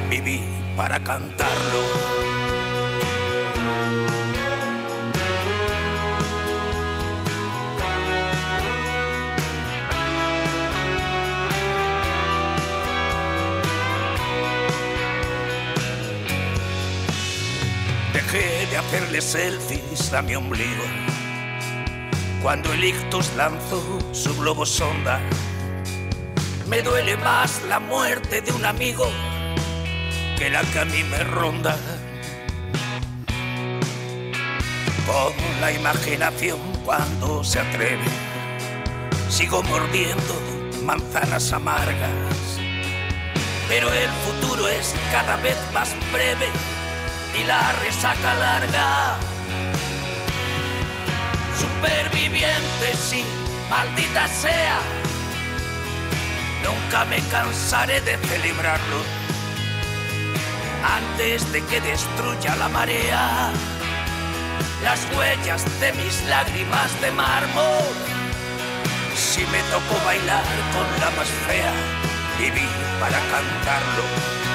Speaker 35: Viví para cantarlo. Dejé de hacerle selfies a mi ombligo cuando el ictus lanzó su globo sonda. Me duele más la muerte de un amigo que la que me ronda. Con la imaginación cuando se atreve, sigo mordiendo manzanas amargas. Pero el futuro es cada vez más breve y la resaca larga superviviente, sí, maldita sea. Nunca me cansaré de celebrarlo antes de que destruya la marea las huellas de mis lágrimas de mármol. Si me tocó bailar con la más fea, viví para cantarlo.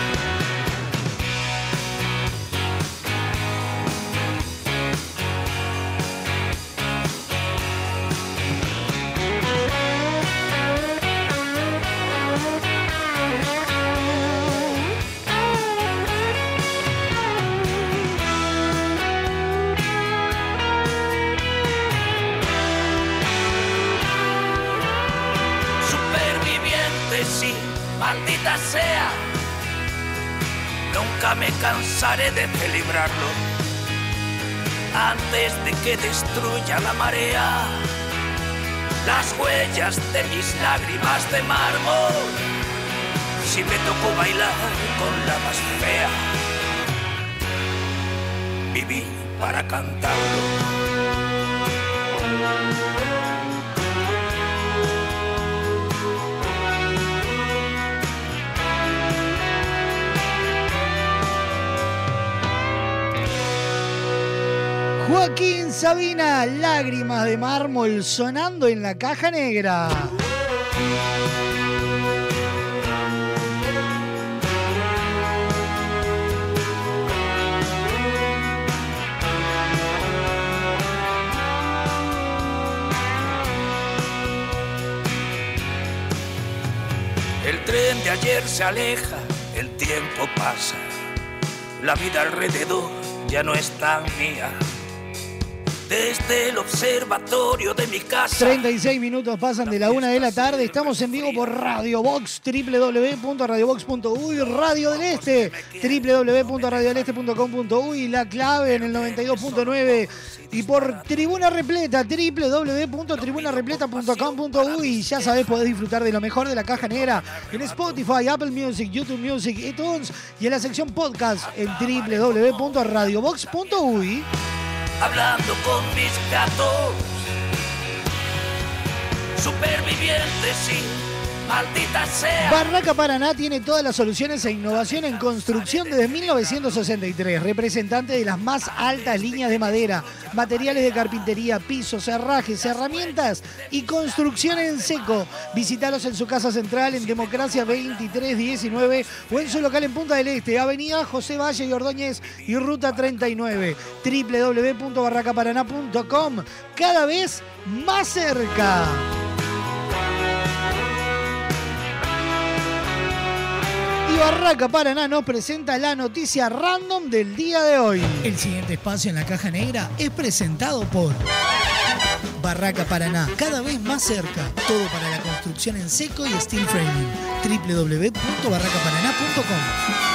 Speaker 35: De celebrarlo antes de que destruya la marea las huellas de mis lágrimas de mármol. Si me tocó bailar con la más fea, viví para cantarlo.
Speaker 2: Joaquín Sabina, lágrimas de mármol sonando en la caja negra.
Speaker 35: El tren de ayer se aleja, el tiempo pasa, la vida alrededor ya no es tan mía. Desde el observatorio de mi casa.
Speaker 2: 36 minutos pasan de la una de la tarde. Estamos en vivo por Radio Box, www.radiobox.uy, Radio del Este, www.radiodeleste.com.uy, la clave en el 92.9 y por Tribuna Repleta, www.tribunarepleta.com.uy. Ya sabés, podés disfrutar de lo mejor de la caja negra en Spotify, Apple Music, YouTube Music, iTunes y en la sección podcast en www.radiobox.uy.
Speaker 35: hablando con mis gatos. Supervivientes, sí, maldita sea.
Speaker 2: Barraca Paraná tiene todas las soluciones e innovación en construcción desde 1963. Representante de las más altas líneas de madera, materiales de carpintería, pisos, herrajes, herramientas y construcción en seco. Visítalos en su casa central en Democracia 2319 o en su local en Punta del Este, Avenida José Valle y Ordóñez y Ruta 39. www.barracaparaná.com. Cada vez más cerca. Y Barraca Paraná nos presenta la noticia random del día de hoy. El siguiente espacio en la caja negra es presentado por Barraca Paraná, cada vez más cerca. Todo para la construcción en seco y steel framing. www.barracaparaná.com.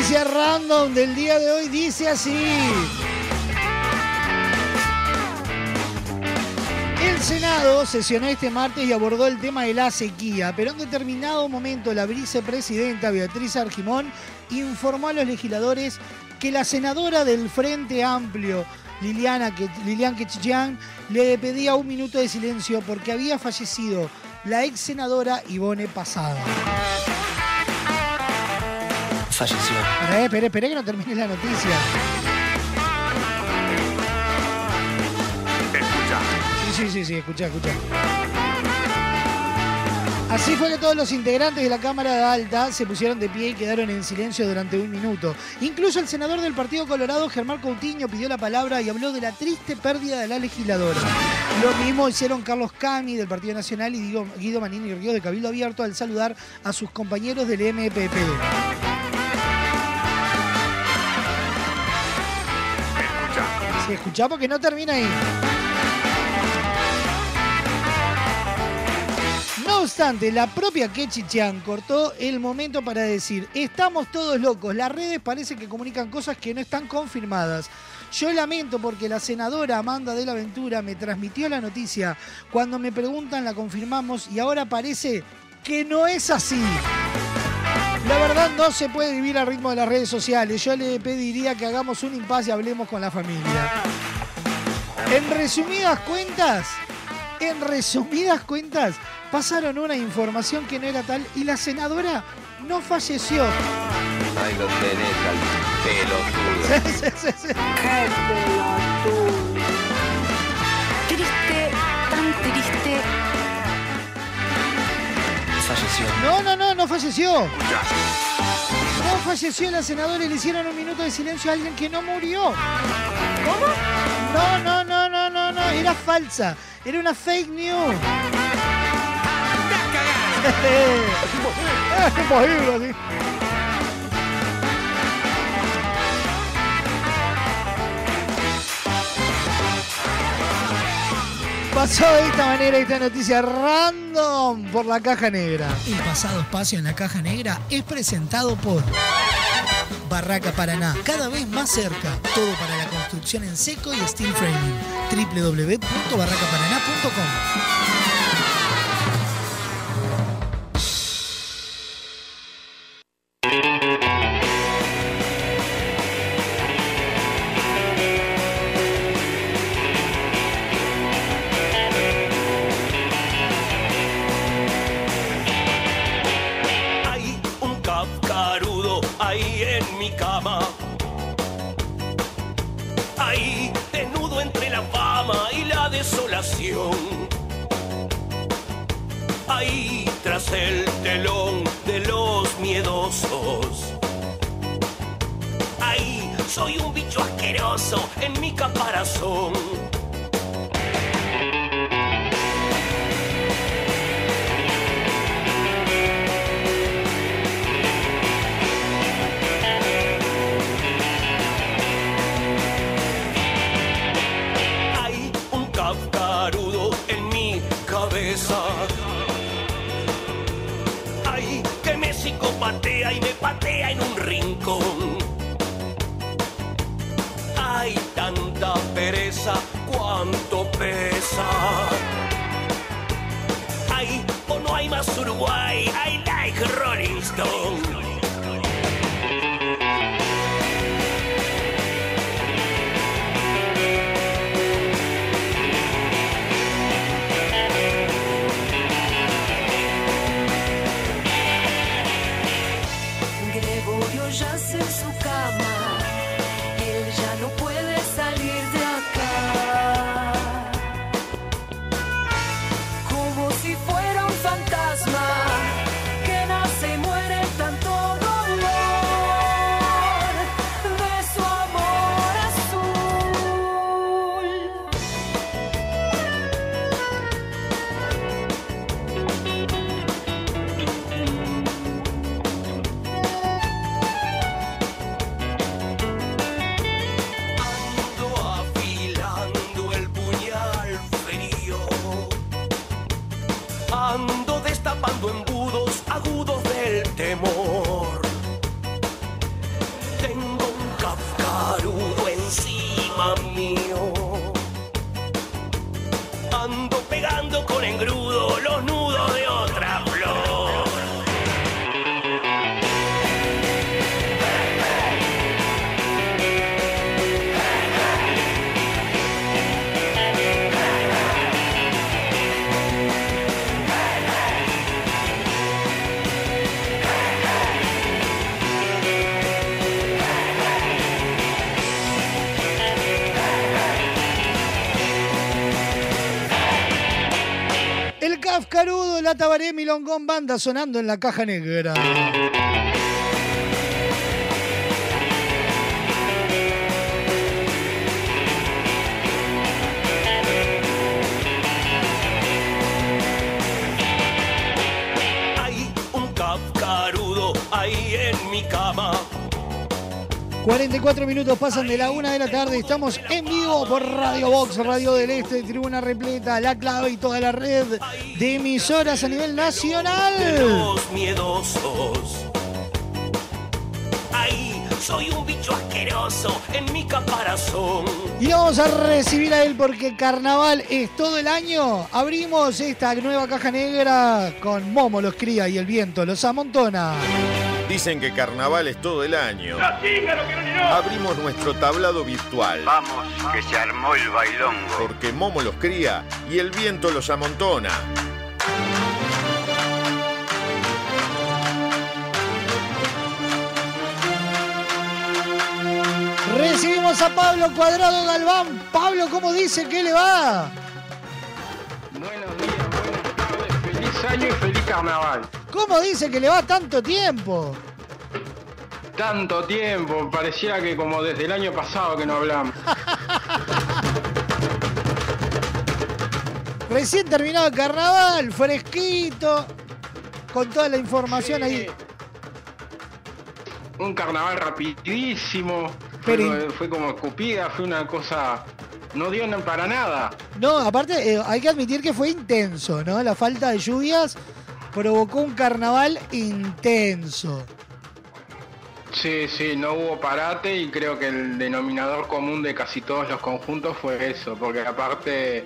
Speaker 2: Noticia random del día de hoy dice así. El Senado sesionó este martes y abordó el tema de la sequía, pero en determinado momento la vicepresidenta Beatriz Argimón informó a los legisladores que la senadora del Frente Amplio, Liliana, Lilian Quechichán, le pedía un minuto de silencio porque había fallecido la ex senadora Ivone Pasada.
Speaker 19: Falleció.
Speaker 2: Esperé, esperé, esperé que no termine la noticia. Sí, sí, sí, sí, escucha, escucha. Así fue que todos los integrantes de la Cámara de Alta se pusieron de pie y quedaron en silencio durante un minuto. Incluso el senador del Partido Colorado, Germán Coutinho, pidió la palabra y habló de la triste pérdida de la legisladora. Lo mismo hicieron Carlos Cami del Partido Nacional y Guido, Guido Manini Ríos de Cabildo Abierto al saludar a sus compañeros del MPP. Sí, escuchá porque no termina ahí. No obstante, la propia Kechi Chan cortó el momento para decir, estamos todos locos, las redes parece que comunican cosas que no están confirmadas. Yo lamento porque la senadora Amanda de la Ventura me transmitió la noticia. Cuando me preguntan la confirmamos y ahora parece que no es así. La verdad no se puede vivir al ritmo de las redes sociales. Yo le pediría que hagamos un impasse y hablemos con la familia. En resumidas cuentas, en resumidas cuentas, pasaron una información que no era tal y la senadora no falleció.
Speaker 34: Ahí lo tenés al pelotudo.
Speaker 2: Sí, sí, sí,
Speaker 19: Falleció.
Speaker 2: No, no, no, no falleció. No falleció la senadora y le hicieron un minuto de silencio a alguien que no murió. ¿Cómo? No, no, no, no, no, no. Era falsa. Era una fake news. Es imposible, así. Pasó de esta manera esta noticia random por la caja negra. El pasado espacio en la caja negra es presentado por Barraca Paraná, cada vez más cerca. Todo para la construcción en seco y steel framing. www.barracaparaná.com
Speaker 36: Ahí tras el telón de los miedosos. Ahí soy un bicho asqueroso en mi caparazón. En un rincón. Hay tanta pereza, cuánto pesa. Hay o no hay más Uruguay, I like Rolling Stone.
Speaker 2: Tabaré Milongón Banda sonando en la caja negra.
Speaker 36: Hay un cascarudo ahí en mi cama.
Speaker 2: 44 minutos pasan de la una de la tarde. Estamos en vivo por Radio Box, Radio del Este, Tribuna Repleta, La Clave y toda la red de emisoras a nivel
Speaker 36: de
Speaker 2: nacional.
Speaker 36: los miedosos. Ahí soy un bicho asqueroso en mi caparazón.
Speaker 2: Y vamos a recibir a él porque carnaval es todo el año. Abrimos esta nueva caja negra con Momo los cría y el viento los amontona.
Speaker 7: Dicen que carnaval es todo el año. Abrimos nuestro tablado virtual.
Speaker 18: Vamos, que se armó el bailongo.
Speaker 7: Porque Momo los cría y el viento los amontona.
Speaker 2: Recibimos a Pablo Cuadrado Galván. Pablo, ¿cómo dice que le va?
Speaker 37: Feliz año y feliz carnaval.
Speaker 2: ¿Cómo dice que le va tanto tiempo?
Speaker 37: Tanto tiempo, parecía que como desde el año pasado que no hablamos.
Speaker 2: Recién terminado el carnaval, fresquito, con toda la información ahí.
Speaker 37: Un carnaval rapidísimo,
Speaker 2: Pero
Speaker 37: fue, como escupida, fue una cosa no dio para nada.
Speaker 2: No, aparte eh, hay que admitir que fue intenso, ¿no? La falta de lluvias provocó un carnaval intenso.
Speaker 37: Sí, sí, no hubo parate y creo que el denominador común de casi todos los conjuntos fue eso, porque aparte,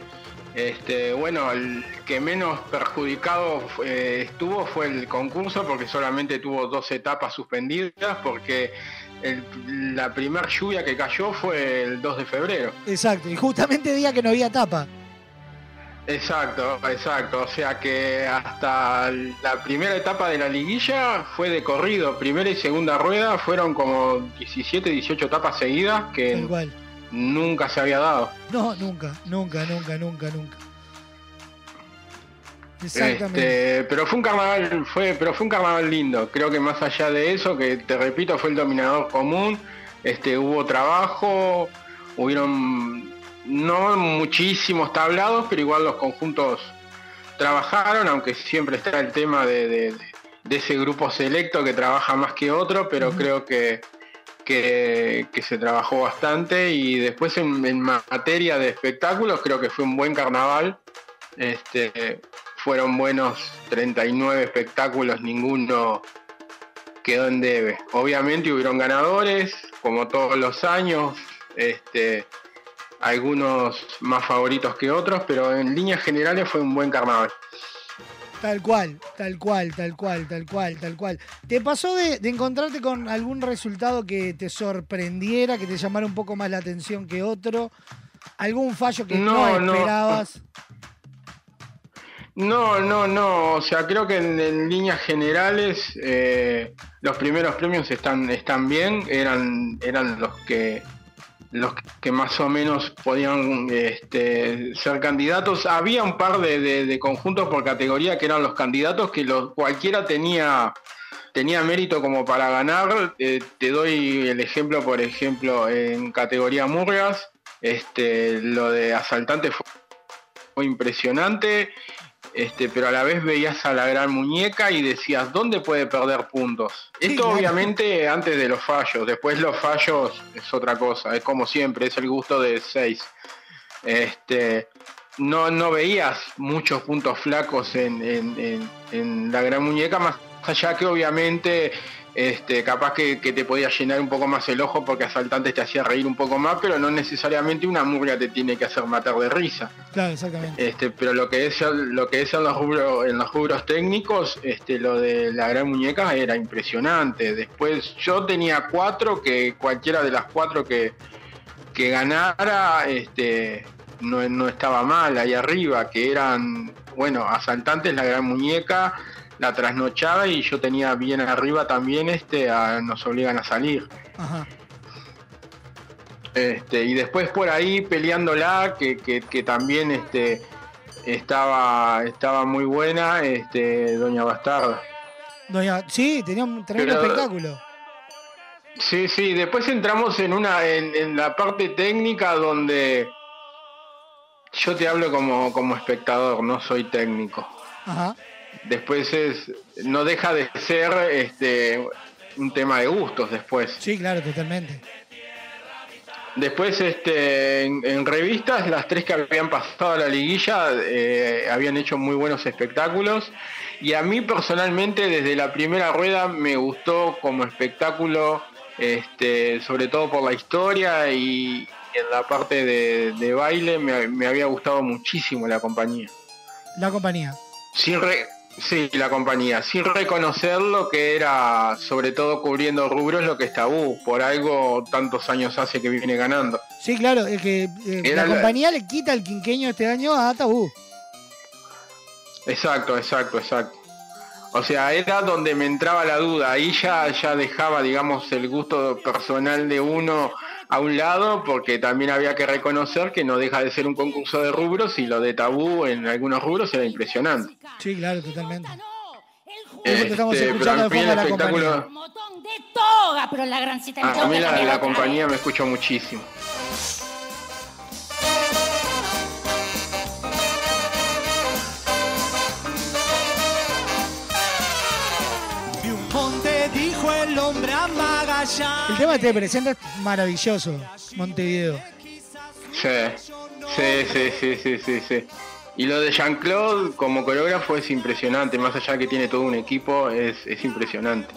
Speaker 37: este, bueno, el que menos perjudicado eh, estuvo fue el concurso porque solamente tuvo dos etapas suspendidas, porque el- la primera lluvia que cayó fue el 2 de febrero.
Speaker 2: Exacto, y justamente día que no había tapa.
Speaker 37: Exacto, exacto. O sea que hasta la primera etapa de la liguilla fue de corrido. Primera y segunda rueda fueron como 17, 18 etapas seguidas que nunca se había dado.
Speaker 2: No, nunca, nunca, nunca, nunca, nunca. Exactamente.
Speaker 37: Este, pero fue un carnaval, fue, pero fue un carnaval lindo. Creo que más allá de eso, que te repito, fue el dominador común. Este, hubo trabajo, hubieron no muchísimos tablados, pero igual los conjuntos trabajaron, aunque siempre está el tema de, de- de ese grupo selecto que trabaja más que otro, pero creo que, que, que se trabajó bastante y después en, en materia de espectáculos creo que fue un buen carnaval. Este, fueron buenos 39 espectáculos, ninguno quedó en debe. Obviamente hubieron ganadores, como todos los años, este, algunos más favoritos que otros, pero en líneas generales fue un buen carnaval.
Speaker 2: Tal cual, tal cual, tal cual, tal cual, tal cual. ¿Te pasó de, de encontrarte con algún resultado que te sorprendiera, que te llamara un poco más la atención que otro? ¿Algún fallo que no, esperabas?
Speaker 37: No, no, no. O sea, creo que en, líneas generales eh, los primeros premios están, están bien. Eran, eran los que los que más o menos podían este, ser candidatos. Había un par de, de- conjuntos por categoría que eran los candidatos que cualquiera tenía tenía mérito como para ganar. Eh, te doy el ejemplo, por ejemplo, en categoría Murgas, este, lo de asaltante fue fue impresionante, este, pero a la vez veías a la gran muñeca y decías, ¿dónde puede perder puntos? Esto
Speaker 2: claro.
Speaker 37: obviamente antes de los fallos, después los fallos es otra cosa, es como siempre, es el gusto de seis. Este, no, no veías muchos puntos flacos en, en- en- en la gran muñeca, más allá que obviamente este, capaz que, que te podía llenar un poco más el ojo porque asaltantes te hacía reír un poco más, pero no necesariamente una murga te tiene que hacer matar de risa.
Speaker 2: Claro, exactamente.
Speaker 37: Este, pero lo que es lo que es en los rubros, en los rubros técnicos, este, lo de la gran muñeca era impresionante. Después yo tenía cuatro que cualquiera de las cuatro que, que ganara, este, no, no estaba mal ahí arriba, que eran, bueno, asaltantes, la gran muñeca, la trasnochada y yo tenía bien arriba también este a nos obligan a salir.
Speaker 2: Ajá.
Speaker 37: Este, y después por ahí peleándola, que, que, que también este, estaba, estaba muy buena, este, Doña Bastarda.
Speaker 2: Doña, sí, tenía un tremendo
Speaker 37: Pero-
Speaker 2: espectáculo.
Speaker 37: Sí, sí, después entramos en una, en, en la parte técnica donde yo te hablo como, como espectador, no soy técnico.
Speaker 2: Ajá.
Speaker 37: Después es, no deja de ser este un tema de gustos después.
Speaker 2: Sí, claro, totalmente.
Speaker 37: Después, este, en, en revistas, las tres que habían pasado a la liguilla eh, habían hecho muy buenos espectáculos. Y a mí personalmente, desde la primera rueda, me gustó como espectáculo, este, sobre todo por la historia y, y en la parte de, de baile, me, me había gustado muchísimo la compañía.
Speaker 2: La compañía.
Speaker 37: Sin re- sí, la compañía, sin reconocer lo que era, sobre todo cubriendo rubros, lo que es tabú. Por algo tantos años hace que viene ganando.
Speaker 2: Sí, claro, es que eh, la- compañía le quita el quinqueño este año a Tabú.
Speaker 37: Exacto, exacto, exacto. O sea, era donde me entraba la duda. Ahí ya, ya dejaba, digamos, el gusto personal de uno a un lado, porque también había que reconocer que no deja de ser un concurso de rubros y lo de tabú en algunos rubros era impresionante.
Speaker 2: Sí, claro, totalmente. Eso que estamos
Speaker 37: Este, pero a
Speaker 2: de
Speaker 37: mí
Speaker 2: fondo
Speaker 37: el espectáculo,
Speaker 2: compañía.
Speaker 38: Toga, pero la
Speaker 37: a mí la, compañía me escuchó muchísimo.
Speaker 6: El Magallanes.
Speaker 2: Tema que te presenta es maravilloso, Montevideo.
Speaker 37: Sí, sí, sí, sí, sí, sí, sí. Y lo de Jean-Claude como coreógrafo es impresionante, más allá que tiene todo un equipo, es, es impresionante.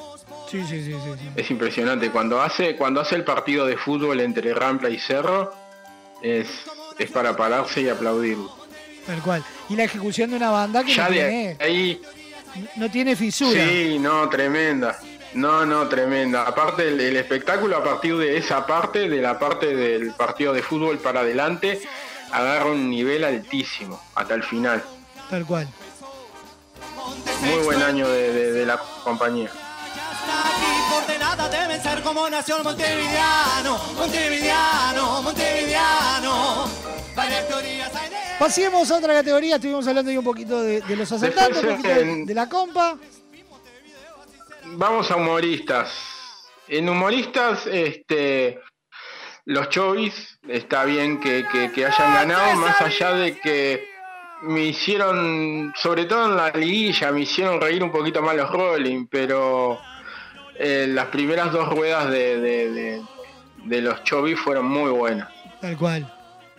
Speaker 2: Sí, sí, sí, sí. sí.
Speaker 37: Es impresionante. Cuando hace, cuando hace el partido de fútbol entre Rampla y Cerro, es, es para pararse y aplaudirlo.
Speaker 2: Tal cual. Y la ejecución de una banda que
Speaker 37: Ya
Speaker 2: no
Speaker 37: de
Speaker 2: tiene,
Speaker 37: ahí,
Speaker 2: no tiene fisura.
Speaker 37: sí, no, tremenda. No, no, tremenda. Aparte el, el espectáculo a partir de esa parte, de la parte del partido de fútbol para adelante, agarra un nivel altísimo hasta el final.
Speaker 2: Tal cual.
Speaker 37: Muy buen año de, de- de la compañía.
Speaker 2: Pasemos a otra categoría. Estuvimos hablando ahí un poquito de, de los asaltantes, un poquito de la compa.
Speaker 37: Vamos a humoristas. En humoristas, este, los Chovis, está bien que, que- que hayan ganado, más allá de que me hicieron, sobre todo en la liguilla, me hicieron reír un poquito más los Rolling, pero eh, las primeras dos ruedas de, de- de- de los Chovis fueron muy buenas.
Speaker 2: Tal cual.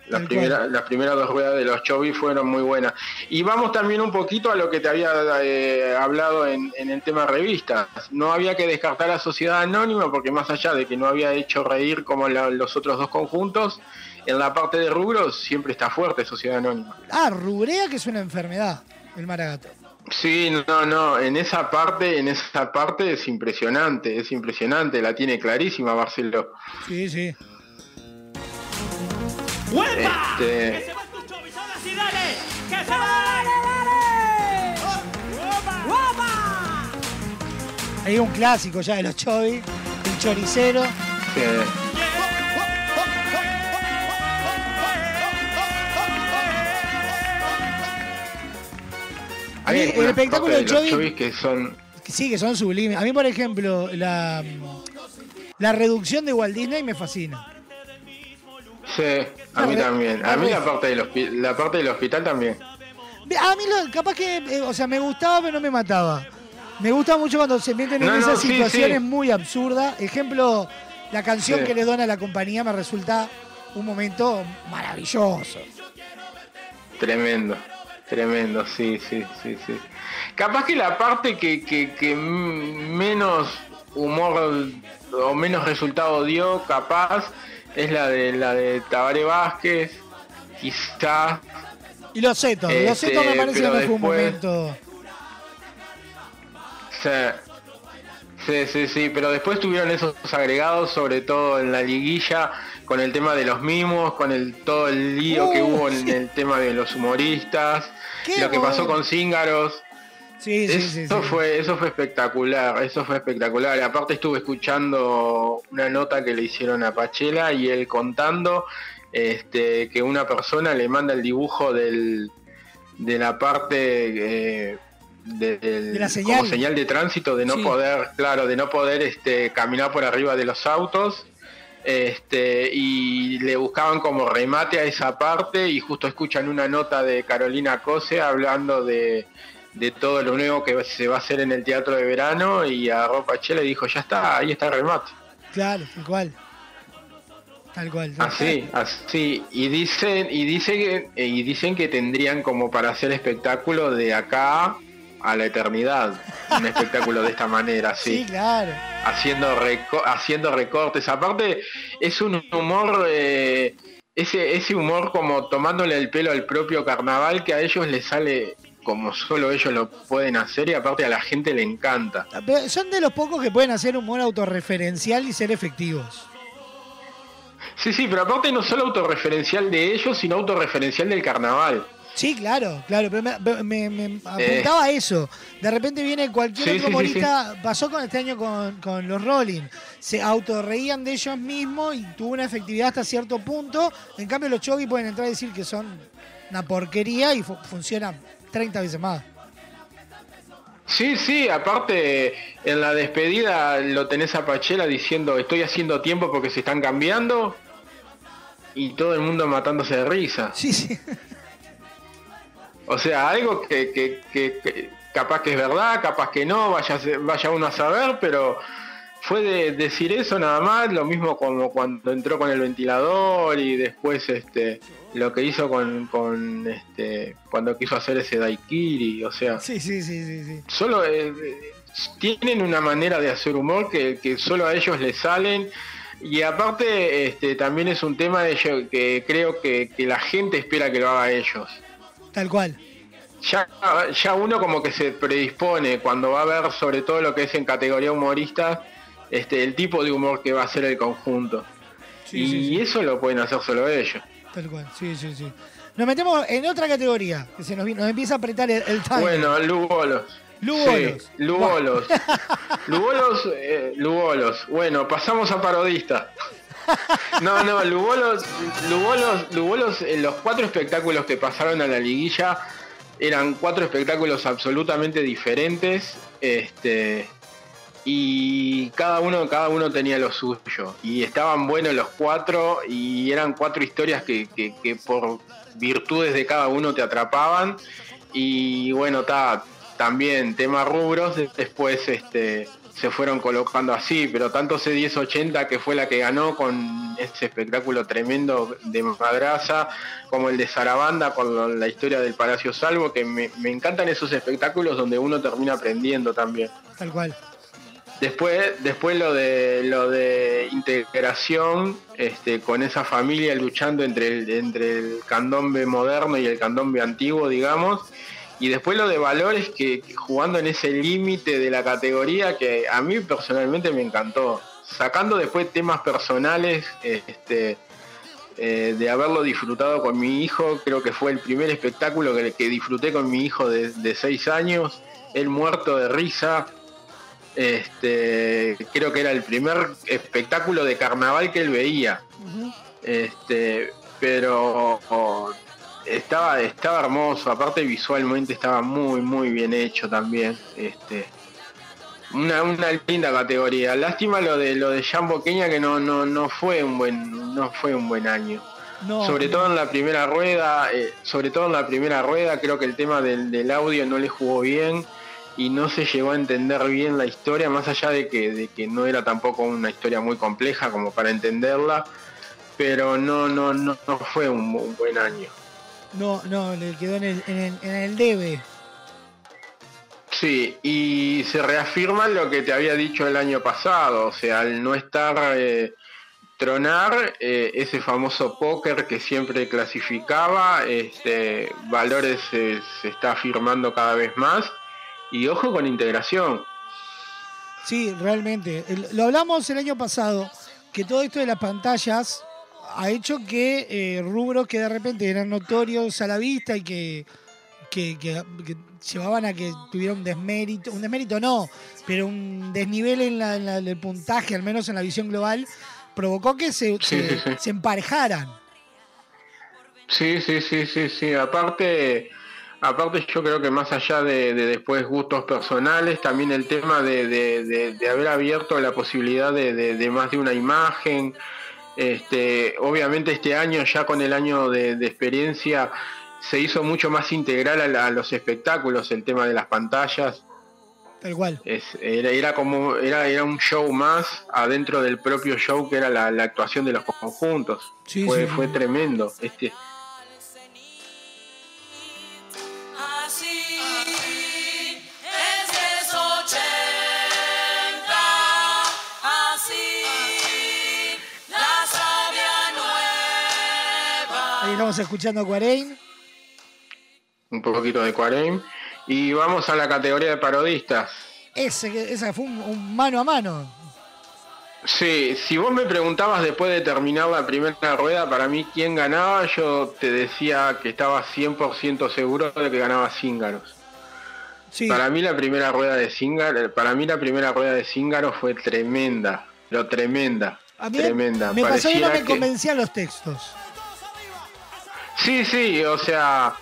Speaker 37: Las,
Speaker 2: Tal
Speaker 37: primera- las primeras dos ruedas de los Chovis fueron muy buenas. Y vamos también un poquito a lo que te había eh, hablado en, en el tema revistas. No había que descartar a Sociedad Anónima porque más allá de que no había hecho reír como la- los otros dos conjuntos, en la parte de rubros siempre está fuerte Sociedad Anónima.
Speaker 2: Ah, rubrea que es una enfermedad, el maragato.
Speaker 37: Sí, no, no, en esa parte, en esa parte es impresionante, es impresionante, la tiene clarísima Barceló.
Speaker 2: Sí, sí.
Speaker 37: Este,
Speaker 6: ¡Que se va!
Speaker 2: Hay un clásico ya de los Chovi, el choricero.
Speaker 37: sí.
Speaker 2: A mí,
Speaker 37: Hay
Speaker 2: el espectáculo de
Speaker 37: los
Speaker 2: Chovi-
Speaker 37: Chovis que son
Speaker 2: que Sí, que son sublimes. A mí, por ejemplo, la, la reducción de Walt Disney me fascina.
Speaker 37: Sí, a mí también. A mí la parte del, hospi- la parte del hospital también.
Speaker 2: A mí, lo- capaz que, eh, o sea, me gustaba, pero no me mataba. Me gusta mucho cuando se meten en
Speaker 37: No,
Speaker 2: esas
Speaker 37: sí,
Speaker 2: situaciones
Speaker 37: sí.
Speaker 2: muy absurdas. Ejemplo, la canción
Speaker 37: Sí.
Speaker 2: que le dona la compañía me resulta un momento maravilloso.
Speaker 37: Tremendo, tremendo, sí, sí, sí, sí. Capaz que la parte que, que, que menos humor o menos resultado dio, capaz, es la de la de Tabaré Vázquez, quizás.
Speaker 2: Y los Zetos, los
Speaker 37: Este,
Speaker 2: Zetos me parece que no fue un momento.
Speaker 37: Sí. Sí, sí, pero después tuvieron esos agregados, sobre todo en la liguilla, con el tema de los mimos, con el todo el lío que hubo en el tema de los humoristas,
Speaker 2: Qué
Speaker 37: lo que pasó con Cíngaros.
Speaker 2: Sí, sí, sí.
Speaker 37: Eso
Speaker 2: sí.
Speaker 37: fue, eso fue espectacular, eso fue espectacular. Aparte estuve escuchando una nota que le hicieron a Pachela y él contando este, que una persona le manda el dibujo del, de la parte eh, de, del-
Speaker 2: De la señal.
Speaker 37: como señal de tránsito de no
Speaker 2: Sí.
Speaker 37: poder, claro, de no poder este, caminar por arriba de los autos. Este, y le buscaban como remate a esa parte y justo escuchan una nota de Carolina Cose hablando de, de todo lo nuevo que se va a hacer en el teatro de verano y a Ropa Chela dijo, ya está, ahí está el remate.
Speaker 2: Claro, tal cual. Tal cual. tal
Speaker 37: Así, así. Y dicen, y dicen que, y dicen que tendrían como para hacer espectáculo de acá a la eternidad. Un espectáculo de esta manera,
Speaker 2: Sí,
Speaker 37: sí.
Speaker 2: claro.
Speaker 37: haciendo reco- haciendo recortes. Aparte, es un humor, eh, ese, ese humor como tomándole el pelo al propio carnaval que a ellos les sale como solo ellos lo pueden hacer y aparte a la gente le encanta.
Speaker 2: Pero son de los pocos que pueden hacer humor autorreferencial y ser efectivos.
Speaker 37: Sí, sí, pero aparte no solo autorreferencial de ellos, sino autorreferencial del carnaval.
Speaker 2: Sí, claro, claro, pero me, me- me apuntaba a eso. De repente viene cualquier
Speaker 37: Eh. Sí,
Speaker 2: otro
Speaker 37: sí,
Speaker 2: pasó con este año con, con los Rolling, se autorreían de ellos mismos y tuvo una efectividad hasta cierto punto. En cambio los Chogi pueden entrar a decir que son una porquería y fu- funciona 30 veces más.
Speaker 37: Sí, sí, aparte en la despedida lo tenés a Pachela diciendo estoy haciendo tiempo porque se están cambiando y todo el mundo matándose de risa.
Speaker 2: Sí, sí.
Speaker 37: O sea, algo que, que- que- que capaz que es verdad, capaz que no, vaya, vaya uno a saber, pero fue de decir eso nada más, lo mismo como cuando entró con el ventilador y después este lo que hizo con, con este cuando quiso hacer ese daiquiri, o sea,
Speaker 2: Sí, sí, sí, sí, sí.
Speaker 37: solo eh, eh, tienen una manera de hacer humor que, que solo a ellos les salen y aparte este también es un tema de ello- que creo que, que la gente espera que lo haga ellos.
Speaker 2: Tal cual.
Speaker 37: Ya, ya uno como que se predispone cuando va a ver sobre todo lo que es en categoría humorista, este, el tipo de humor que va a hacer el conjunto.
Speaker 2: Sí,
Speaker 37: y
Speaker 2: sí, sí.
Speaker 37: eso lo pueden hacer solo ellos.
Speaker 2: Tal cual, sí, sí, sí. Nos metemos en otra categoría, que se nos, nos empieza a apretar el, el time.
Speaker 37: Bueno, Lugolos.
Speaker 2: Lugolos.
Speaker 37: Sí, Lugolos. Lugolos, eh, Lugolos. Bueno, pasamos a parodista. No, no, Lugolos, Lugolos, Lugolos, en los cuatro espectáculos que pasaron a la liguilla eran cuatro espectáculos absolutamente diferentes. Este. Y cada uno, cada uno tenía lo suyo. Y estaban buenos los cuatro. Y eran cuatro historias que, por virtudes de cada uno te atrapaban. Y bueno, ta, también temas rubros. Después este, se fueron colocando así. Pero tanto C1080 que fue la que ganó con ese espectáculo tremendo de Madraza. Como el de Sarabanda con la historia del Palacio Salvo. Que me, me encantan esos espectáculos donde uno termina aprendiendo también.
Speaker 2: Tal cual.
Speaker 37: Después, después lo de lo de integración, este, con esa familia luchando entre el, entre el candombe moderno y el candombe antiguo, digamos. Y después lo de valores que, jugando en ese límite de la categoría que a mí personalmente me encantó. Sacando después temas personales, este, eh, de haberlo disfrutado con mi hijo, creo que fue el primer espectáculo que, disfruté con mi hijo de, de seis años, él muerto de risa, este, creo que era el primer espectáculo de carnaval que él veía. Este, pero oh, estaba, estaba hermoso, aparte visualmente estaba muy, muy bien hecho también. Este, una, una linda categoría. Lástima lo de lo de Jambo Kenia que no, no, no fue un buen, no fue un buen año.
Speaker 2: No,
Speaker 37: sobre todo en la primera rueda, eh, sobre todo en la primera rueda, creo que el tema del, del audio no le jugó bien y no se llegó a entender bien la historia, más allá de que, de que no era tampoco una historia muy compleja como para entenderla, pero no, no, no, no fue un, un buen año.
Speaker 2: No, no, le quedó en el, en el, en el debe.
Speaker 37: Sí, y se reafirma lo que te había dicho el año pasado, o sea, al no estar eh, tronar eh, ese famoso póker que siempre clasificaba, este, Valores se está afirmando cada vez más y ojo con integración.
Speaker 2: Sí, realmente. Lo hablamos el año pasado, que todo esto de las pantallas ha hecho que eh, rubros que de repente eran notorios a la vista y que, que, que- que llevaban a que tuviera un desmérito, un desmérito no, pero un desnivel en, la- en la- el puntaje, al menos en la visión global, provocó que se,
Speaker 37: Sí,
Speaker 2: se-
Speaker 37: sí, sí.
Speaker 2: se emparejaran.
Speaker 37: Sí, sí, sí, sí, sí. Aparte, aparte yo creo que más allá de, de después gustos personales, también el tema de, de- haber abierto la posibilidad de, más de una imagen. Este, obviamente este año, ya con el año de, de experiencia, se hizo mucho más integral a, la- a los espectáculos el tema de las pantallas.
Speaker 2: Tal cual.
Speaker 37: Es, era, era como era, era un show más adentro del propio show que era la, la actuación de los conjuntos.
Speaker 2: Sí,
Speaker 37: fue,
Speaker 2: sí.
Speaker 37: fue tremendo. Este,
Speaker 2: Ahí estamos escuchando a Cuarein.
Speaker 37: un poquito de Cuarem. Y vamos a la categoría de parodistas.
Speaker 2: Ese, esa fue un, un mano a mano.
Speaker 37: Sí, si vos me preguntabas después de terminar la primera rueda, para mí quién ganaba, yo te decía que estaba 100% seguro de que ganaba Cíngaros. Para mí la primera rueda de Cíngaro, para mí la primera rueda de Cíngaro fue tremenda, pero tremenda,
Speaker 2: A mí
Speaker 37: tremenda.
Speaker 2: me pasó que no me convencían los textos.
Speaker 37: Sí, sí, o sea,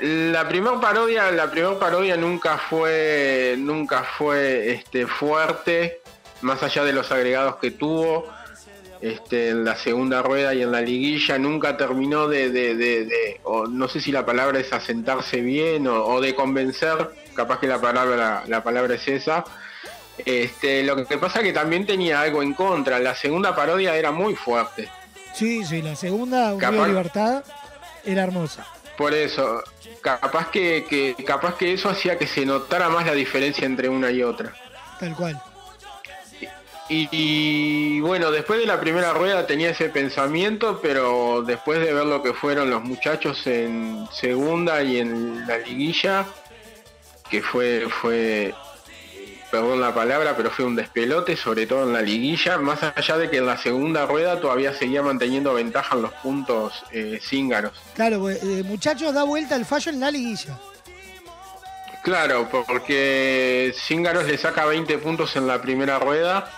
Speaker 37: la primer parodia, la primer parodia nunca fue, nunca fue este fuerte, más allá de los agregados que tuvo. Este, en la segunda rueda y en la liguilla nunca terminó de, de- de- de- o no sé si la palabra es asentarse bien o, o de convencer, capaz que la palabra, la palabra es esa. Este, lo que pasa que también tenía algo en contra. La segunda parodia era muy fuerte.
Speaker 2: Sí, sí, la segunda, Un
Speaker 37: Capaz-
Speaker 2: Libertad, era hermosa.
Speaker 37: Por eso, capaz que, que- capaz que eso hacía que se notara más la diferencia entre una y otra.
Speaker 2: Tal cual.
Speaker 37: Y, y, bueno, después de la primera rueda tenía ese pensamiento, pero después de ver lo que fueron los muchachos en segunda y en la liguilla, que fue, fue, perdón la palabra, pero fue un despelote, sobre todo en la liguilla, más allá de que en la segunda rueda todavía seguía manteniendo ventaja en los puntos eh, cíngaros.
Speaker 2: Claro, pues, eh, muchachos, da vuelta el fallo en la liguilla.
Speaker 37: Claro, porque Cíngaros le saca 20 puntos en la primera rueda.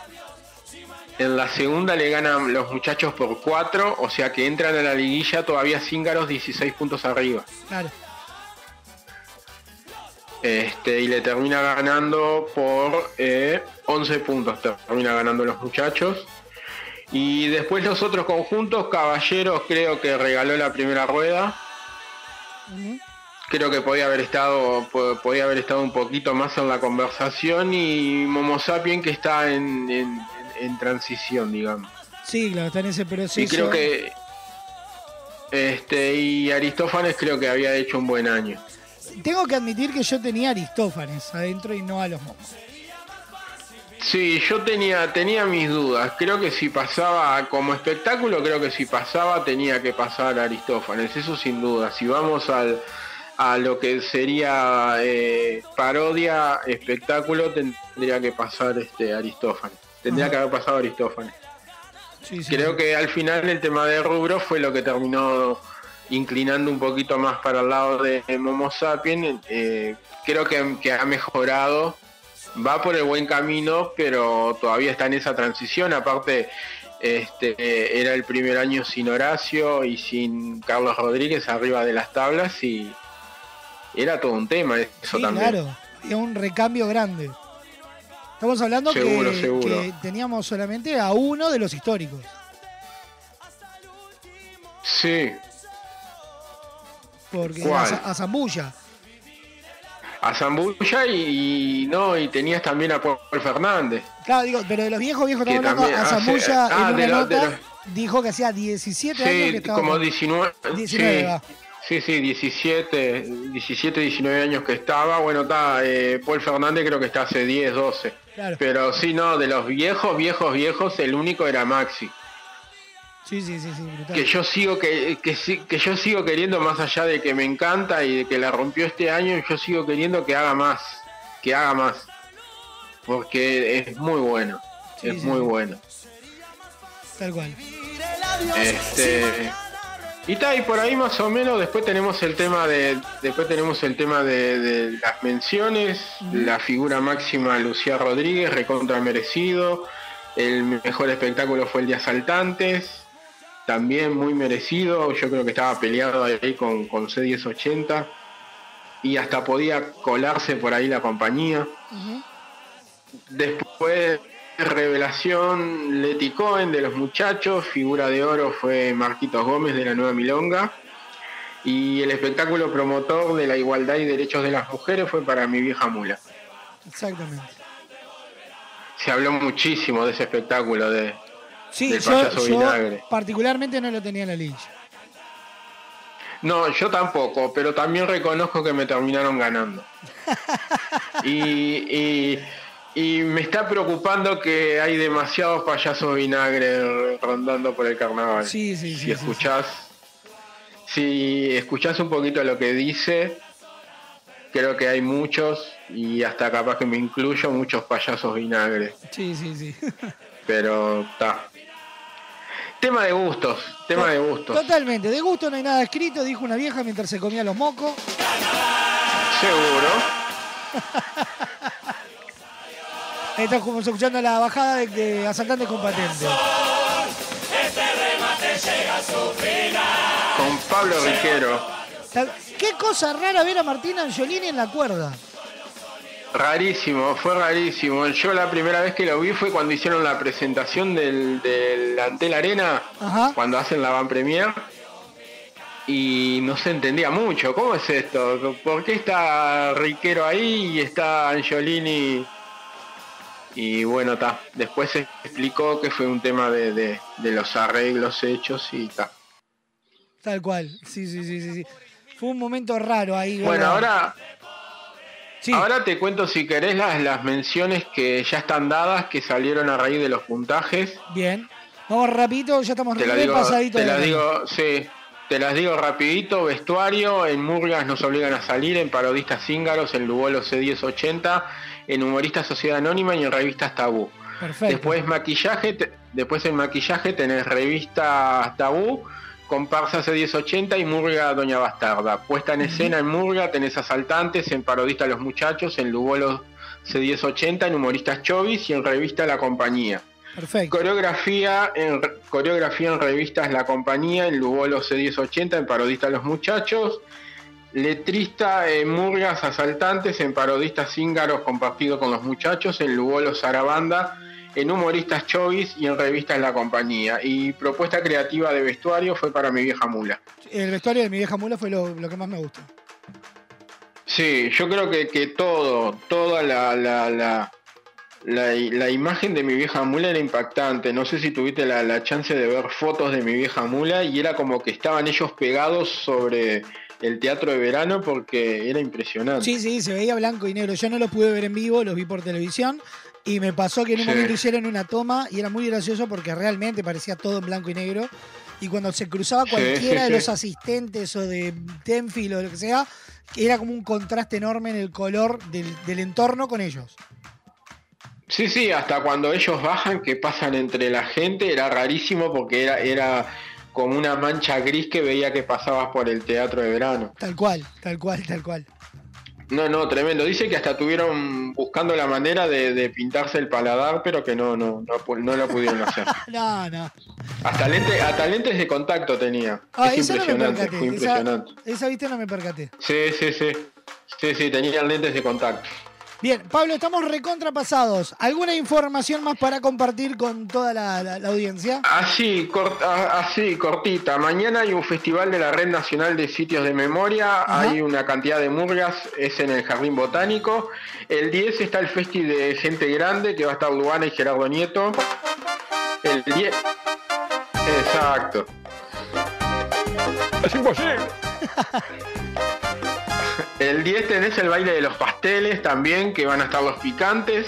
Speaker 37: En la segunda le ganan los muchachos por 4, o sea que entran a la liguilla todavía Cíngaros 16 puntos arriba.
Speaker 2: Claro.
Speaker 37: Este, y le termina ganando por eh, 11 puntos, termina ganando los muchachos. Y después los otros conjuntos, Caballeros creo que regaló la primera rueda. Creo que podía haber estado po- podía haber estado un poquito más en la conversación y Momo Sapien que está en, en- en transición, digamos.
Speaker 2: Sí, claro, está en ese proceso.
Speaker 37: Y creo que este y Aristófanes creo que había hecho un buen año.
Speaker 2: Tengo que admitir que yo tenía Aristófanes adentro y no a los mocos.
Speaker 37: Sí, yo tenía, tenía mis dudas. Creo que si pasaba como espectáculo, creo que si pasaba tenía que pasar Aristófanes, eso sin duda. Si vamos al, a lo que sería eh, parodia, espectáculo, tendría que pasar este Aristófanes. Tendría que haber pasado Aristófanes.
Speaker 2: Sí, sí.
Speaker 37: Creo que al final el tema de rubro fue lo que terminó inclinando un poquito más para el lado de Momo Sapien. Eh, creo que, que ha mejorado, va por el buen camino, pero todavía está en esa transición. Aparte, este, era el primer año sin Horacio y sin Carlos Rodríguez arriba de las tablas y era todo un tema eso
Speaker 2: Sí,
Speaker 37: también.
Speaker 2: claro. Había un recambio grande. Estamos hablando
Speaker 37: Seguro,
Speaker 2: que,
Speaker 37: seguro.
Speaker 2: que teníamos solamente a uno de los históricos.
Speaker 37: Sí,
Speaker 2: Porque
Speaker 37: ¿Cuál?
Speaker 2: a, Za- a Zambulla.
Speaker 37: a Zambulla y, y no, y tenías también a Paul Fernández.
Speaker 2: Claro, digo, pero de los viejos viejos
Speaker 37: Que
Speaker 2: hablando
Speaker 37: también
Speaker 2: a Zambulla
Speaker 37: ah,
Speaker 2: en
Speaker 37: de
Speaker 2: una
Speaker 37: de
Speaker 2: nota
Speaker 37: los-
Speaker 2: dijo que hacía 17 años que
Speaker 37: Sí,
Speaker 2: estaba
Speaker 37: como
Speaker 2: con-
Speaker 37: 19,
Speaker 2: 19,
Speaker 37: sí, sí, sí, 17, 17, 19 años que estaba. Bueno, está, eh, Paul Fernández creo que está hace 10, 12.
Speaker 2: Claro.
Speaker 37: Pero sí, no, de los viejos, viejos, viejos, el único era Maxi.
Speaker 2: Sí, sí, sí, sí, brutal.
Speaker 37: Que yo sigo que, que, que yo sigo queriendo más allá de que me encanta y de que la rompió este año, yo sigo queriendo que haga más, que haga más. Porque es muy bueno,
Speaker 2: Sí,
Speaker 37: es
Speaker 2: sí,
Speaker 37: muy bueno.
Speaker 2: Tal cual.
Speaker 37: Este y tal, y por ahí más o menos después tenemos el tema de después tenemos el tema de, de las menciones, la figura máxima Lucía Rodríguez, recontra merecido, el mejor espectáculo fue el de Asaltantes, también muy merecido, yo creo que estaba peleado ahí con, con C1080 y hasta podía colarse por ahí la compañía. Después, revelación Leti Cohen de los muchachos, figura de oro fue Marquitos Gómez de la Nueva Milonga. Y el espectáculo promotor de la igualdad y derechos de las mujeres fue para mi vieja mula.
Speaker 2: Exactamente.
Speaker 37: Se habló muchísimo de ese espectáculo de,
Speaker 2: Sí,
Speaker 37: del
Speaker 2: yo,
Speaker 37: payaso
Speaker 2: yo
Speaker 37: vinagre.
Speaker 2: particularmente no lo tenía en la línea.
Speaker 37: No, yo tampoco, pero también reconozco que me terminaron ganando. y, y- y me está preocupando que hay demasiados payasos vinagre rondando por el carnaval.
Speaker 2: Sí, sí, sí,
Speaker 37: Si
Speaker 2: sí,
Speaker 37: escuchás, si escuchás un poquito lo que dice, creo que hay muchos, y hasta capaz que me incluyo, muchos payasos vinagre.
Speaker 2: Sí, sí, sí.
Speaker 37: Pero está. Tema de gustos, tema de gustos.
Speaker 2: Totalmente. De gusto no hay nada escrito, dijo una vieja mientras se comía los mocos.
Speaker 37: Seguro.
Speaker 2: Estamos escuchando la bajada de, de asaltantes con patente.
Speaker 6: Este remate llega a su final.
Speaker 37: Con Pablo Riquero.
Speaker 2: Qué cosa rara ver a Martina Angiolini en la cuerda.
Speaker 37: Rarísimo, fue rarísimo. Yo la primera vez que lo vi fue cuando hicieron la presentación del, del Antel Arena,
Speaker 2: Ajá.
Speaker 37: cuando hacen la Van Premier. Y no se entendía mucho. ¿Cómo es esto? ¿Por qué está Riquero ahí y está Angiolini Y bueno, ta. Después se explicó que fue un tema de, de- de los arreglos hechos y ta.
Speaker 2: Tal cual. Sí, sí, sí, sí. sí. Fue un momento raro ahí.
Speaker 37: Bueno,
Speaker 2: ¿verdad?
Speaker 37: Ahora. Ahora te cuento si querés las, las menciones que ya están dadas, que salieron a raíz de los puntajes.
Speaker 2: Bien. Vamos rapidito, ya estamos
Speaker 37: Te
Speaker 2: re
Speaker 37: digo,
Speaker 2: pasaditos.
Speaker 37: te las
Speaker 2: la-
Speaker 37: digo, sí, te las digo rapidito, vestuario, en Murgas nos obligan a salir, en Parodistas Cíngaros, en Lugolo C1080, en Humoristas Sociedad Anónima y en Revistas Tabú.
Speaker 2: Perfecto.
Speaker 37: Después maquillaje, te- después en maquillaje tenés Revistas Tabú, Comparsa C1080 y Murga Doña Bastarda. Puesta en escena en Murga tenés Asaltantes, en Parodista Los Muchachos, en Lugolo C1080, en Humoristas Chovis y en Revista La Compañía.
Speaker 2: Perfecto.
Speaker 37: Coreografía en, coreografía en revistas La Compañía, en Lugolo C1080, en Parodista Los Muchachos. Letrista en Murgas Asaltantes, en Parodistas Cíngaros compartido con los muchachos, en Lugolo Sarabanda, en Humoristas Chovis y en Revistas La Compañía. Y propuesta creativa de vestuario fue para mi vieja mula.
Speaker 2: El vestuario de mi vieja mula fue lo, lo que más me gustó.
Speaker 37: Sí, yo creo que, que todo, toda la, la, la, la, la imagen de mi vieja mula era impactante. No sé si tuviste la, la chance de ver fotos de mi vieja mula y era como que estaban ellos pegados sobre el teatro de verano porque era impresionante.
Speaker 2: Sí, sí, se veía blanco y negro. Yo no lo pude ver en vivo, los vi por televisión. Y me pasó que en un
Speaker 37: Sí.
Speaker 2: momento hicieron una toma y era muy gracioso porque realmente parecía todo en blanco y negro. Y cuando se cruzaba cualquiera
Speaker 37: sí,
Speaker 2: de los asistentes o de Tenfield o lo que sea, era como un contraste enorme en el color del, del entorno con ellos.
Speaker 37: Sí, sí, hasta cuando ellos bajan, que pasan entre la gente, era rarísimo porque era, era como una mancha gris que veía que pasabas por el teatro de verano.
Speaker 2: Tal cual, tal cual, tal cual.
Speaker 37: No, no, tremendo. Dice que hasta tuvieron buscando la manera de, de pintarse el paladar, pero que no, no, no, lo pudieron hacer.
Speaker 2: No, no.
Speaker 37: Hasta, lente, hasta lentes de contacto tenía.
Speaker 2: Ah,
Speaker 37: es
Speaker 2: eso no me
Speaker 37: impresionante,
Speaker 2: percaté.
Speaker 37: fue
Speaker 2: Esa,
Speaker 37: impresionante.
Speaker 2: esa viste no me percaté.
Speaker 37: Sí, sí, sí. Sí, sí, tenían lentes de contacto.
Speaker 2: Bien, Pablo, estamos recontrapasados. ¿Alguna información más para compartir con toda la, la- la audiencia?
Speaker 37: Así, así, cortita. Mañana hay un festival de la Red Nacional de Sitios de Memoria. Hay una cantidad de murgas, es en el Jardín Botánico. El 10 está el festi de gente grande, que va a estar Luana y Gerardo Nieto. El 10. Exacto. Es imposible. El 10 tenés el baile de los pasteles también, que van a estar los picantes.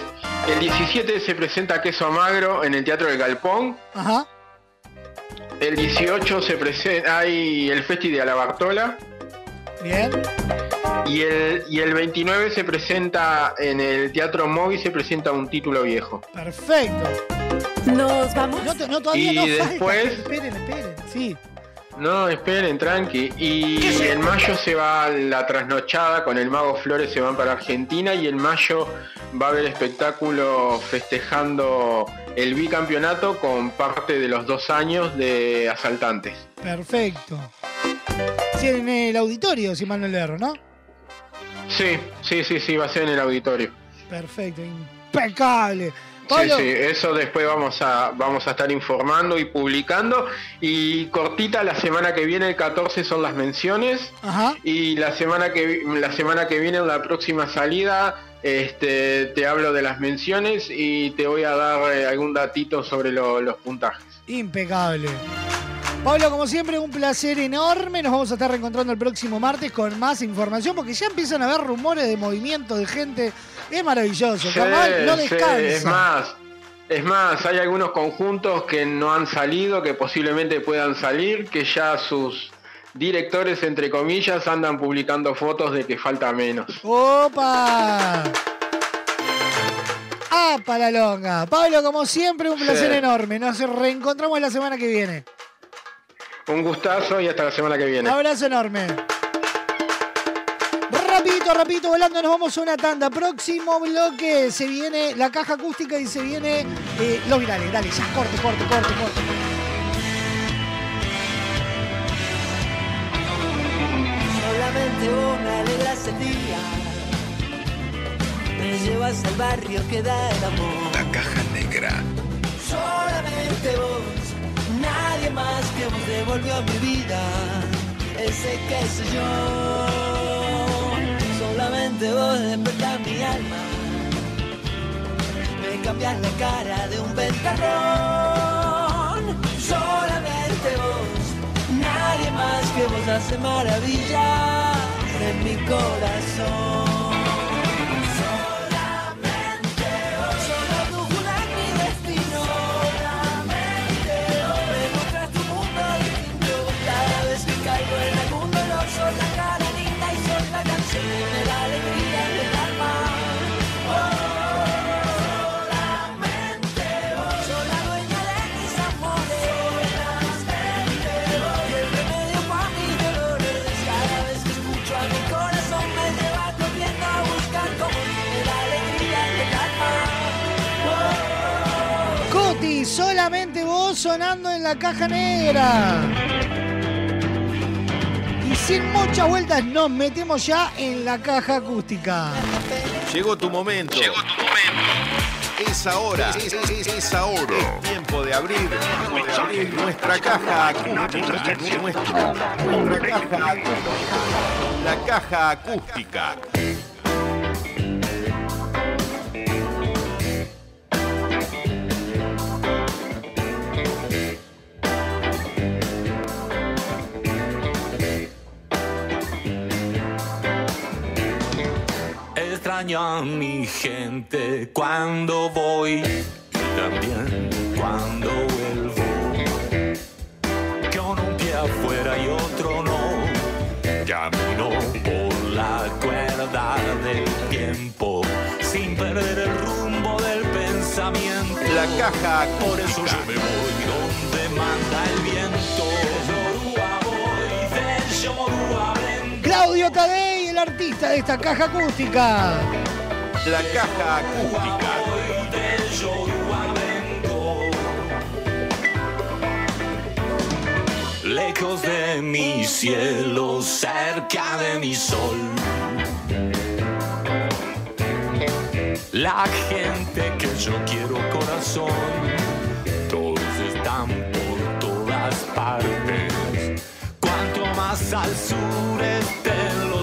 Speaker 37: El 17 se presenta Queso Magro en el Teatro del Galpón.
Speaker 2: Ajá.
Speaker 37: El 18 se presenta, hay el Festi de Alabartola.
Speaker 2: Bien.
Speaker 37: Y el, y el 29 se presenta en el Teatro Movi, se presenta un título viejo.
Speaker 2: Perfecto.
Speaker 33: Nos vamos.
Speaker 2: No, no, todavía
Speaker 37: Y
Speaker 2: no
Speaker 37: después-
Speaker 2: falta. Esperen, esperen. Sí.
Speaker 37: No, esperen, tranqui. Y en mayo se va la trasnochada con el Mago Flores, se van para Argentina y en mayo va a haber espectáculo festejando el bicampeonato con parte de los dos años de asaltantes.
Speaker 2: Perfecto. Sí, en el auditorio, si mal no le erro, ¿no?
Speaker 37: Sí, sí, sí, sí, va a ser en el auditorio.
Speaker 2: Perfecto, impecable.
Speaker 37: Sí,
Speaker 2: Pablo,
Speaker 37: sí, eso después vamos a, vamos a estar informando y publicando. Y cortita, la semana que viene, el 14, son las menciones.
Speaker 2: Ajá.
Speaker 37: Y la semana que, la semana que viene, en la próxima salida, este, te hablo de las menciones y te voy a dar eh, algún datito sobre lo- los puntajes.
Speaker 2: impecable. Pablo, como siempre, un placer enorme. Nos vamos a estar reencontrando el próximo martes con más información porque ya empiezan a haber rumores de movimiento de gente. Es maravilloso.
Speaker 37: Sí,
Speaker 2: no
Speaker 37: sí,
Speaker 2: descansa.
Speaker 37: es más, es más, hay algunos conjuntos que no han salido, que posiblemente puedan salir, que ya sus directores, entre comillas, andan publicando fotos de que falta menos.
Speaker 2: ¡Opa! ¡Ah, para longa! Pablo, como siempre, un placer
Speaker 37: Sí.
Speaker 2: enorme. Nos reencontramos la semana que viene.
Speaker 37: Un gustazo y hasta la semana que viene.
Speaker 2: Abrazo enorme. Rapidito, rapidito, volando, nos vamos a una tanda. Próximo bloque se viene la caja acústica y se viene eh, los virales. Dale, ya, corte, corte, corte, corte.
Speaker 6: Solamente vos me alegras el día. Me llevas al barrio que da el amor.
Speaker 23: La caja negra.
Speaker 6: Solamente vos, nadie más que vos devolvió mi vida. Ese que soy yo. Solamente vos despertás mi alma. Me
Speaker 12: cambiar la cara de un ventarrón. Solamente vos, nadie más que vos hace maravillas en mi corazón.
Speaker 2: Sonando en la caja negra. Y sin muchas vueltas nos metemos ya en la caja acústica.
Speaker 7: Llegó tu momento. Llegó tu momento. Es ahora. Es, es- es- es ahora. Es tiempo de abrir, de abrir nuestra caja acústica. Nuestra, nuestra caja acústica. La caja acústica.
Speaker 6: Extraño a mi gente cuando voy y también cuando vuelvo. Con un pie afuera y otro no. Camino por la cuerda del tiempo sin perder el rumbo del pensamiento.
Speaker 7: La caja
Speaker 6: Por eso yo me voy donde manda el viento.
Speaker 2: Claudio Tadei, el artista de esta caja acústica.
Speaker 7: La caja acústica.
Speaker 6: Lejos de mi cielo, cerca de mi sol. La gente que yo quiero corazón, todos están por todas partes. Cuanto más al sur puertos,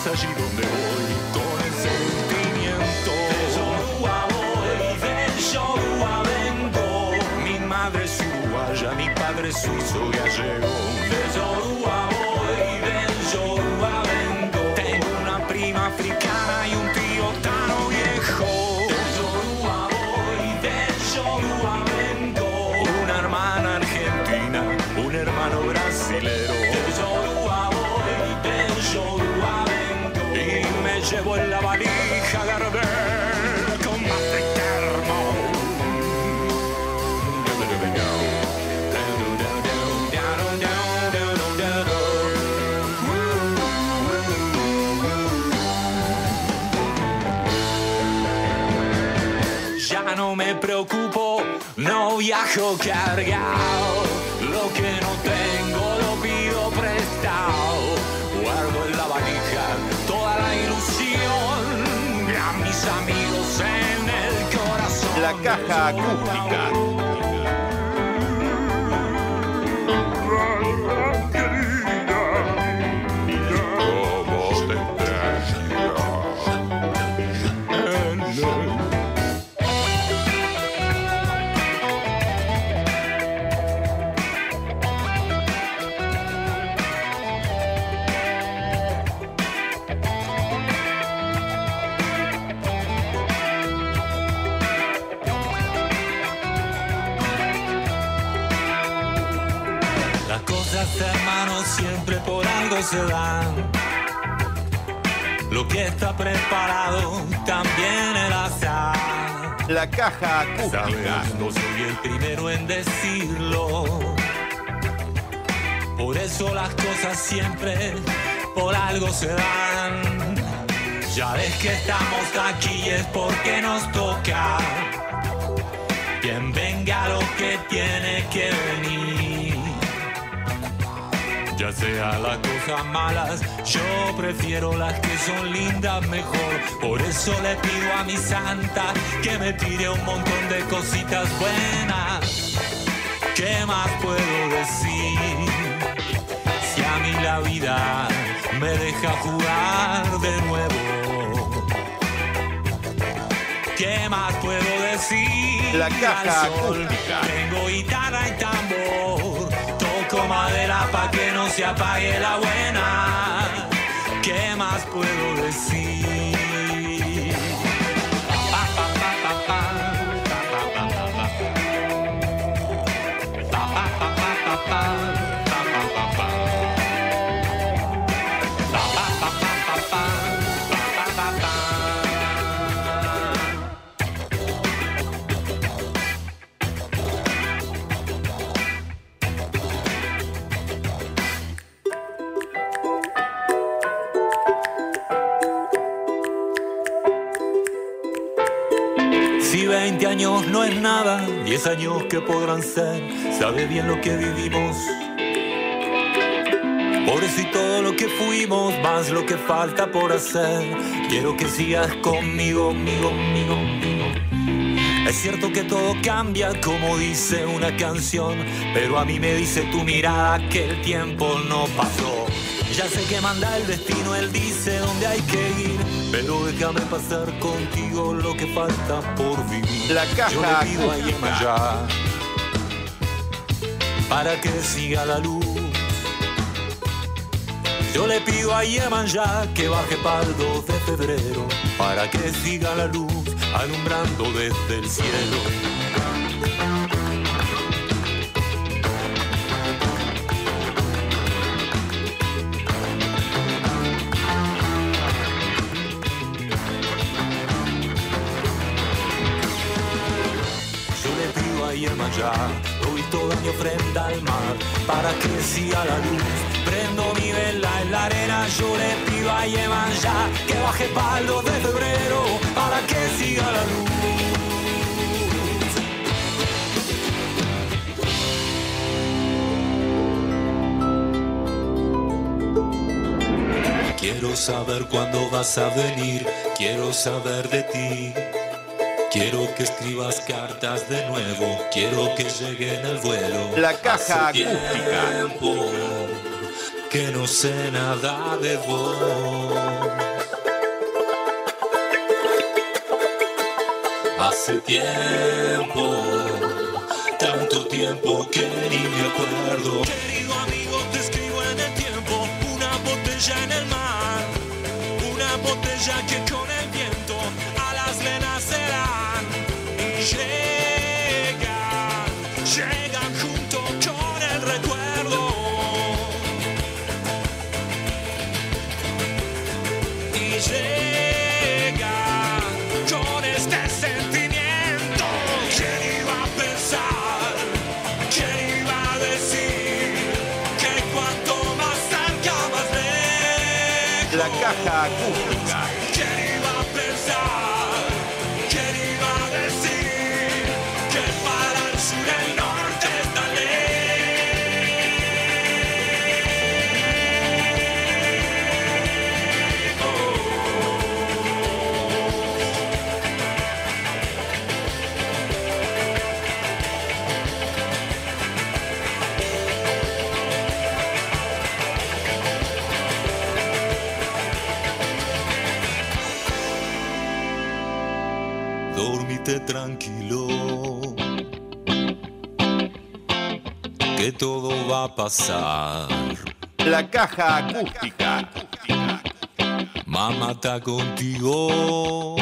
Speaker 6: es allí donde voy con el sentimiento. De Yoruba voy, de Yoruba vengo. Mi madre es uruguaya, mi padre es suizo gallego. De Yoruba no viajo cargado. Lo que no tengo lo pido prestado. Guardo en la valija toda la ilusión y a mis amigos en el corazón.
Speaker 7: La caja acústica.
Speaker 6: Las cosas, hermanos, siempre por algo se dan. Lo que está preparado también el azar.
Speaker 7: La caja acústica.
Speaker 6: No soy el primero en decirlo. Por eso las cosas siempre por algo se dan. Ya ves que estamos aquí es porque nos toca. Quien venga lo que tiene que venir. Ya sea las cosas malas, yo prefiero las que son lindas mejor. Por eso le pido a mi santa que me tire un montón de cositas buenas. ¿Qué más puedo decir? Si a mí la vida me deja jugar de nuevo. ¿Qué más puedo decir?
Speaker 39: La caja
Speaker 6: al sol?
Speaker 39: acústica.
Speaker 6: Tengo guitarra y tambor. Madera pa' que no se apague la buena. ¿Qué más puedo decir? No es nada, 10 años que podrán ser, sabe bien lo que vivimos. Por eso y todo lo que fuimos, más lo que falta por hacer. Quiero que sigas conmigo, conmigo, conmigo, conmigo. Es cierto que todo cambia, como dice una canción, pero a mí me dice tu mirada que el tiempo no pasó. Ya sé que manda el destino, él dice dónde hay que ir, pero déjame pasar contigo lo que falta por vivir.
Speaker 39: La caja
Speaker 6: Yo le pido a
Speaker 39: acústica.
Speaker 6: Yemayá para que siga la luz. Yo le pido a Yemayá que baje para el 2 de febrero para que siga la luz alumbrando desde el cielo. Pido a Yemayá, doy toda mi ofrenda al mar para que siga la luz. Prendo mi vela en la arena, yo le pido a Yemayá que baje 2 de febrero para que siga la luz. Quiero saber cuándo vas a venir, quiero saber de ti. Quiero que escribas cartas de nuevo, quiero que llegue en el vuelo.
Speaker 39: La caja
Speaker 6: Hace
Speaker 39: acústica.
Speaker 6: tiempo que no sé nada de vos. Hace tiempo, tanto tiempo que ni me acuerdo. Querido amigo, te escribo en el tiempo, una botella en el mar, una botella que con el lejos?
Speaker 39: La
Speaker 6: va a pasar.
Speaker 39: La caja acústica.
Speaker 6: Mamá está contigo.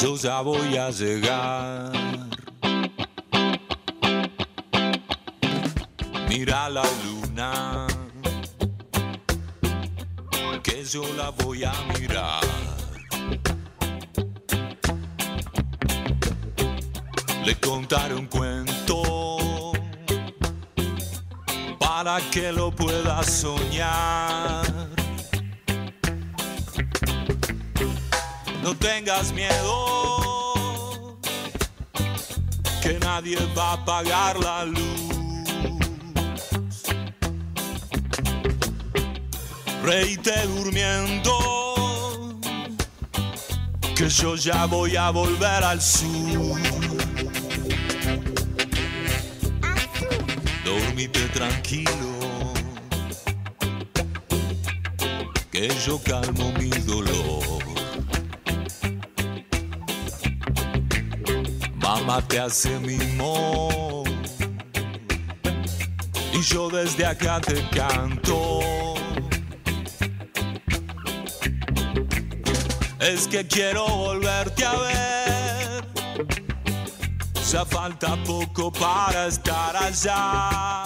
Speaker 6: Yo ya voy a llegar. Mira la luna, que yo la voy a mirar. Le contaré un cuento para que lo pueda soñar. No tengas miedo, que nadie va a apagar la luz. Reíte durmiendo, que yo ya voy a volver al sur. Dormite tranquilo, que yo calmo mi dolor. Mamá te hace mimón y yo desde acá te canto. Es que quiero volverte a ver. Ya falta poco para estar allá.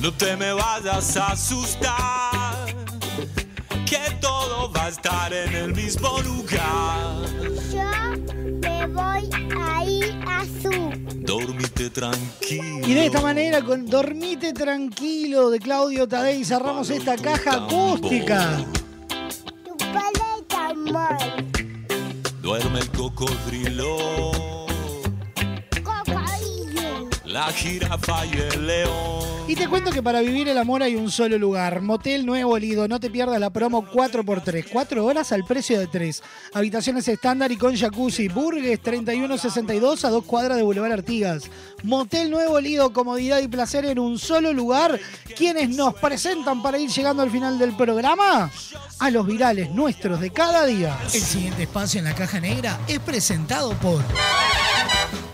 Speaker 6: No te me vayas a asustar, que todo va a estar en el mismo lugar.
Speaker 40: Yo me voy a ir a su.
Speaker 6: Dormite tranquilo.
Speaker 2: Y de esta manera, con Dormite Tranquilo de Claudio Tadei, cerramos esta caja acústica.
Speaker 40: Tu paleta mal.
Speaker 6: Duerme el cocodrilo. La jirafa y el león.
Speaker 2: Y te cuento que para vivir el amor hay un solo lugar. Motel Nuevo Lido. No te pierdas la promo 4x3. 4 horas al precio de 3. Habitaciones estándar y con jacuzzi. Burgues 3162 a dos cuadras de Boulevard Artigas. Motel Nuevo Lido. Comodidad y placer en un solo lugar. Quienes nos presentan para ir llegando al final del programa? A los virales nuestros de cada día. El siguiente espacio en la caja negra es presentado por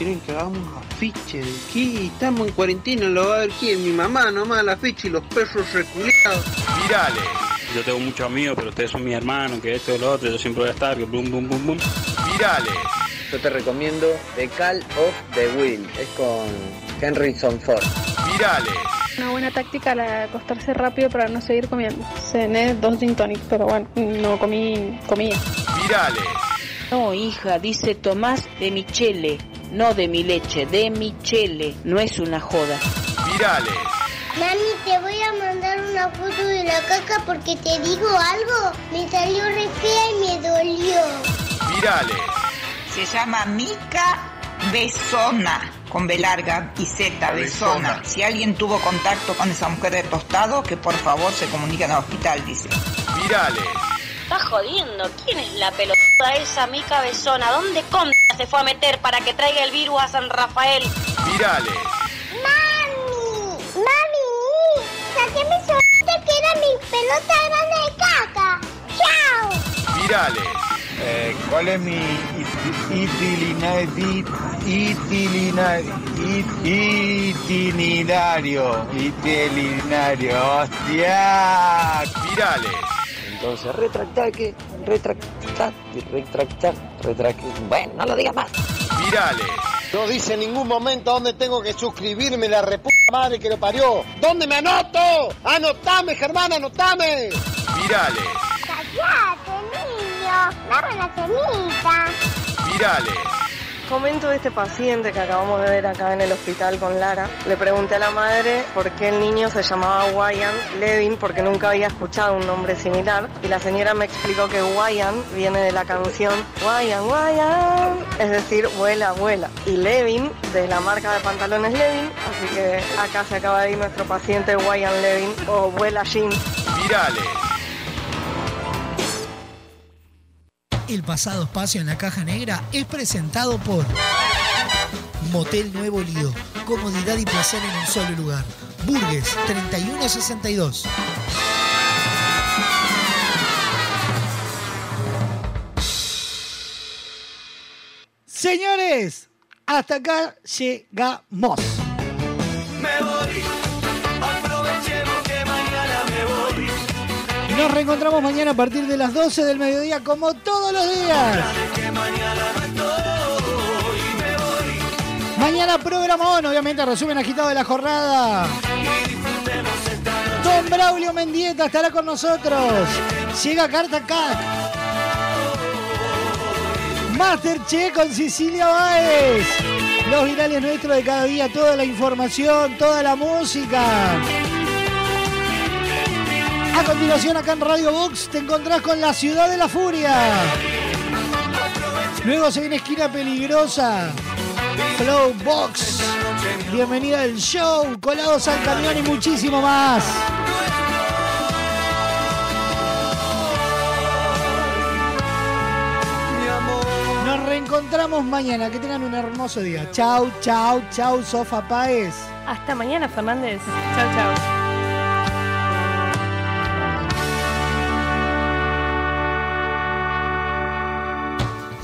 Speaker 41: Quieren que hagamos afiche de qué? Estamos en cuarentena, lo va a ver quién, mi mamá nomás la afiche y los perros reculeados.
Speaker 7: Virales.
Speaker 42: Yo tengo muchos amigos, pero ustedes son mis hermanos, que esto y lo otro, yo siempre voy a estar, que bum, bum, bum, bum.
Speaker 7: Virales.
Speaker 43: Yo te recomiendo The Call of the Will. Es con Henryson Ford.
Speaker 7: Virales.
Speaker 44: Una buena táctica la de acostarse rápido para no seguir comiendo. Cené dos gin tonic, pero bueno, no comí comida.
Speaker 7: Virales.
Speaker 45: No, hija, dice Tomás de Michele, no de mi leche, de Michele. No es una joda.
Speaker 7: Virales.
Speaker 40: Mami, te voy a mandar una foto de la caca porque te digo algo. Me salió re fea y me dolió.
Speaker 7: Virales.
Speaker 46: Se llama Mica Besona, con B larga y Z, Besona. Si alguien tuvo contacto con esa mujer de tostado, que por favor se comuniquen al hospital, dice.
Speaker 7: Virales.
Speaker 47: Está jodiendo. ¿Quién es la esa mica besona? ¿Dónde concha se fue a meter para que traiga el virus a San Rafael?
Speaker 7: Virales.
Speaker 40: ¡Mami! ¡Mami! ¡Saqueme su que era mi pelota grande de caca! ¡Chao!
Speaker 7: Virales.
Speaker 15: Eh, ¿Cuál es mi itinerario? Itinerario. ¡Hostia!
Speaker 7: Virales.
Speaker 45: Entonces, retractar que, retractar, retractar, retractar. Bueno, no lo digas más.
Speaker 7: Virales.
Speaker 48: No dice en ningún momento dónde tengo que suscribirme, la reputa madre que lo parió. ¿Dónde me anoto? ¡Anotame, Germán, anotame!
Speaker 7: Virales.
Speaker 40: ¡Cállate, niño! ¡Dame la cenita!
Speaker 7: Virales.
Speaker 49: Comento de este paciente que acabamos de ver acá en el hospital con Lara. Le pregunté a la madre por qué el niño se llamaba Wyan Levin, porque nunca había escuchado un nombre similar. Y la señora me explicó que Wyan viene de la canción Wyan, Wyan, es decir, vuela, vuela. Y Levin, de la marca de pantalones Levin, así que acá se acaba de ir nuestro paciente Wyan Levin o vuela Jean.
Speaker 7: Virales.
Speaker 2: El pasado espacio en la caja negra es presentado por Motel Nuevo Lido. Comodidad y placer en un solo lugar. Burgues 3162. Señores, hasta acá llegamos. Nos reencontramos mañana a partir de las 12 del mediodía, como todos los días. Mañana programón, obviamente, resumen agitado de la jornada. Don Braulio Mendieta estará con nosotros. Llega Carta Cat. Masterchef con Cecilia Báez. Los virales nuestros de cada día, toda la información, toda la música. A continuación acá en Radio Box te encontrás con La Ciudad de la Furia. Luego se viene esquina peligrosa. Flow Box. Bienvenida al show. Colados al camión y muchísimo más. Nos reencontramos mañana. Que tengan un hermoso día. Chau, chau, chau, Sofa Páez.
Speaker 44: Hasta mañana, Fernández. Chao, chao.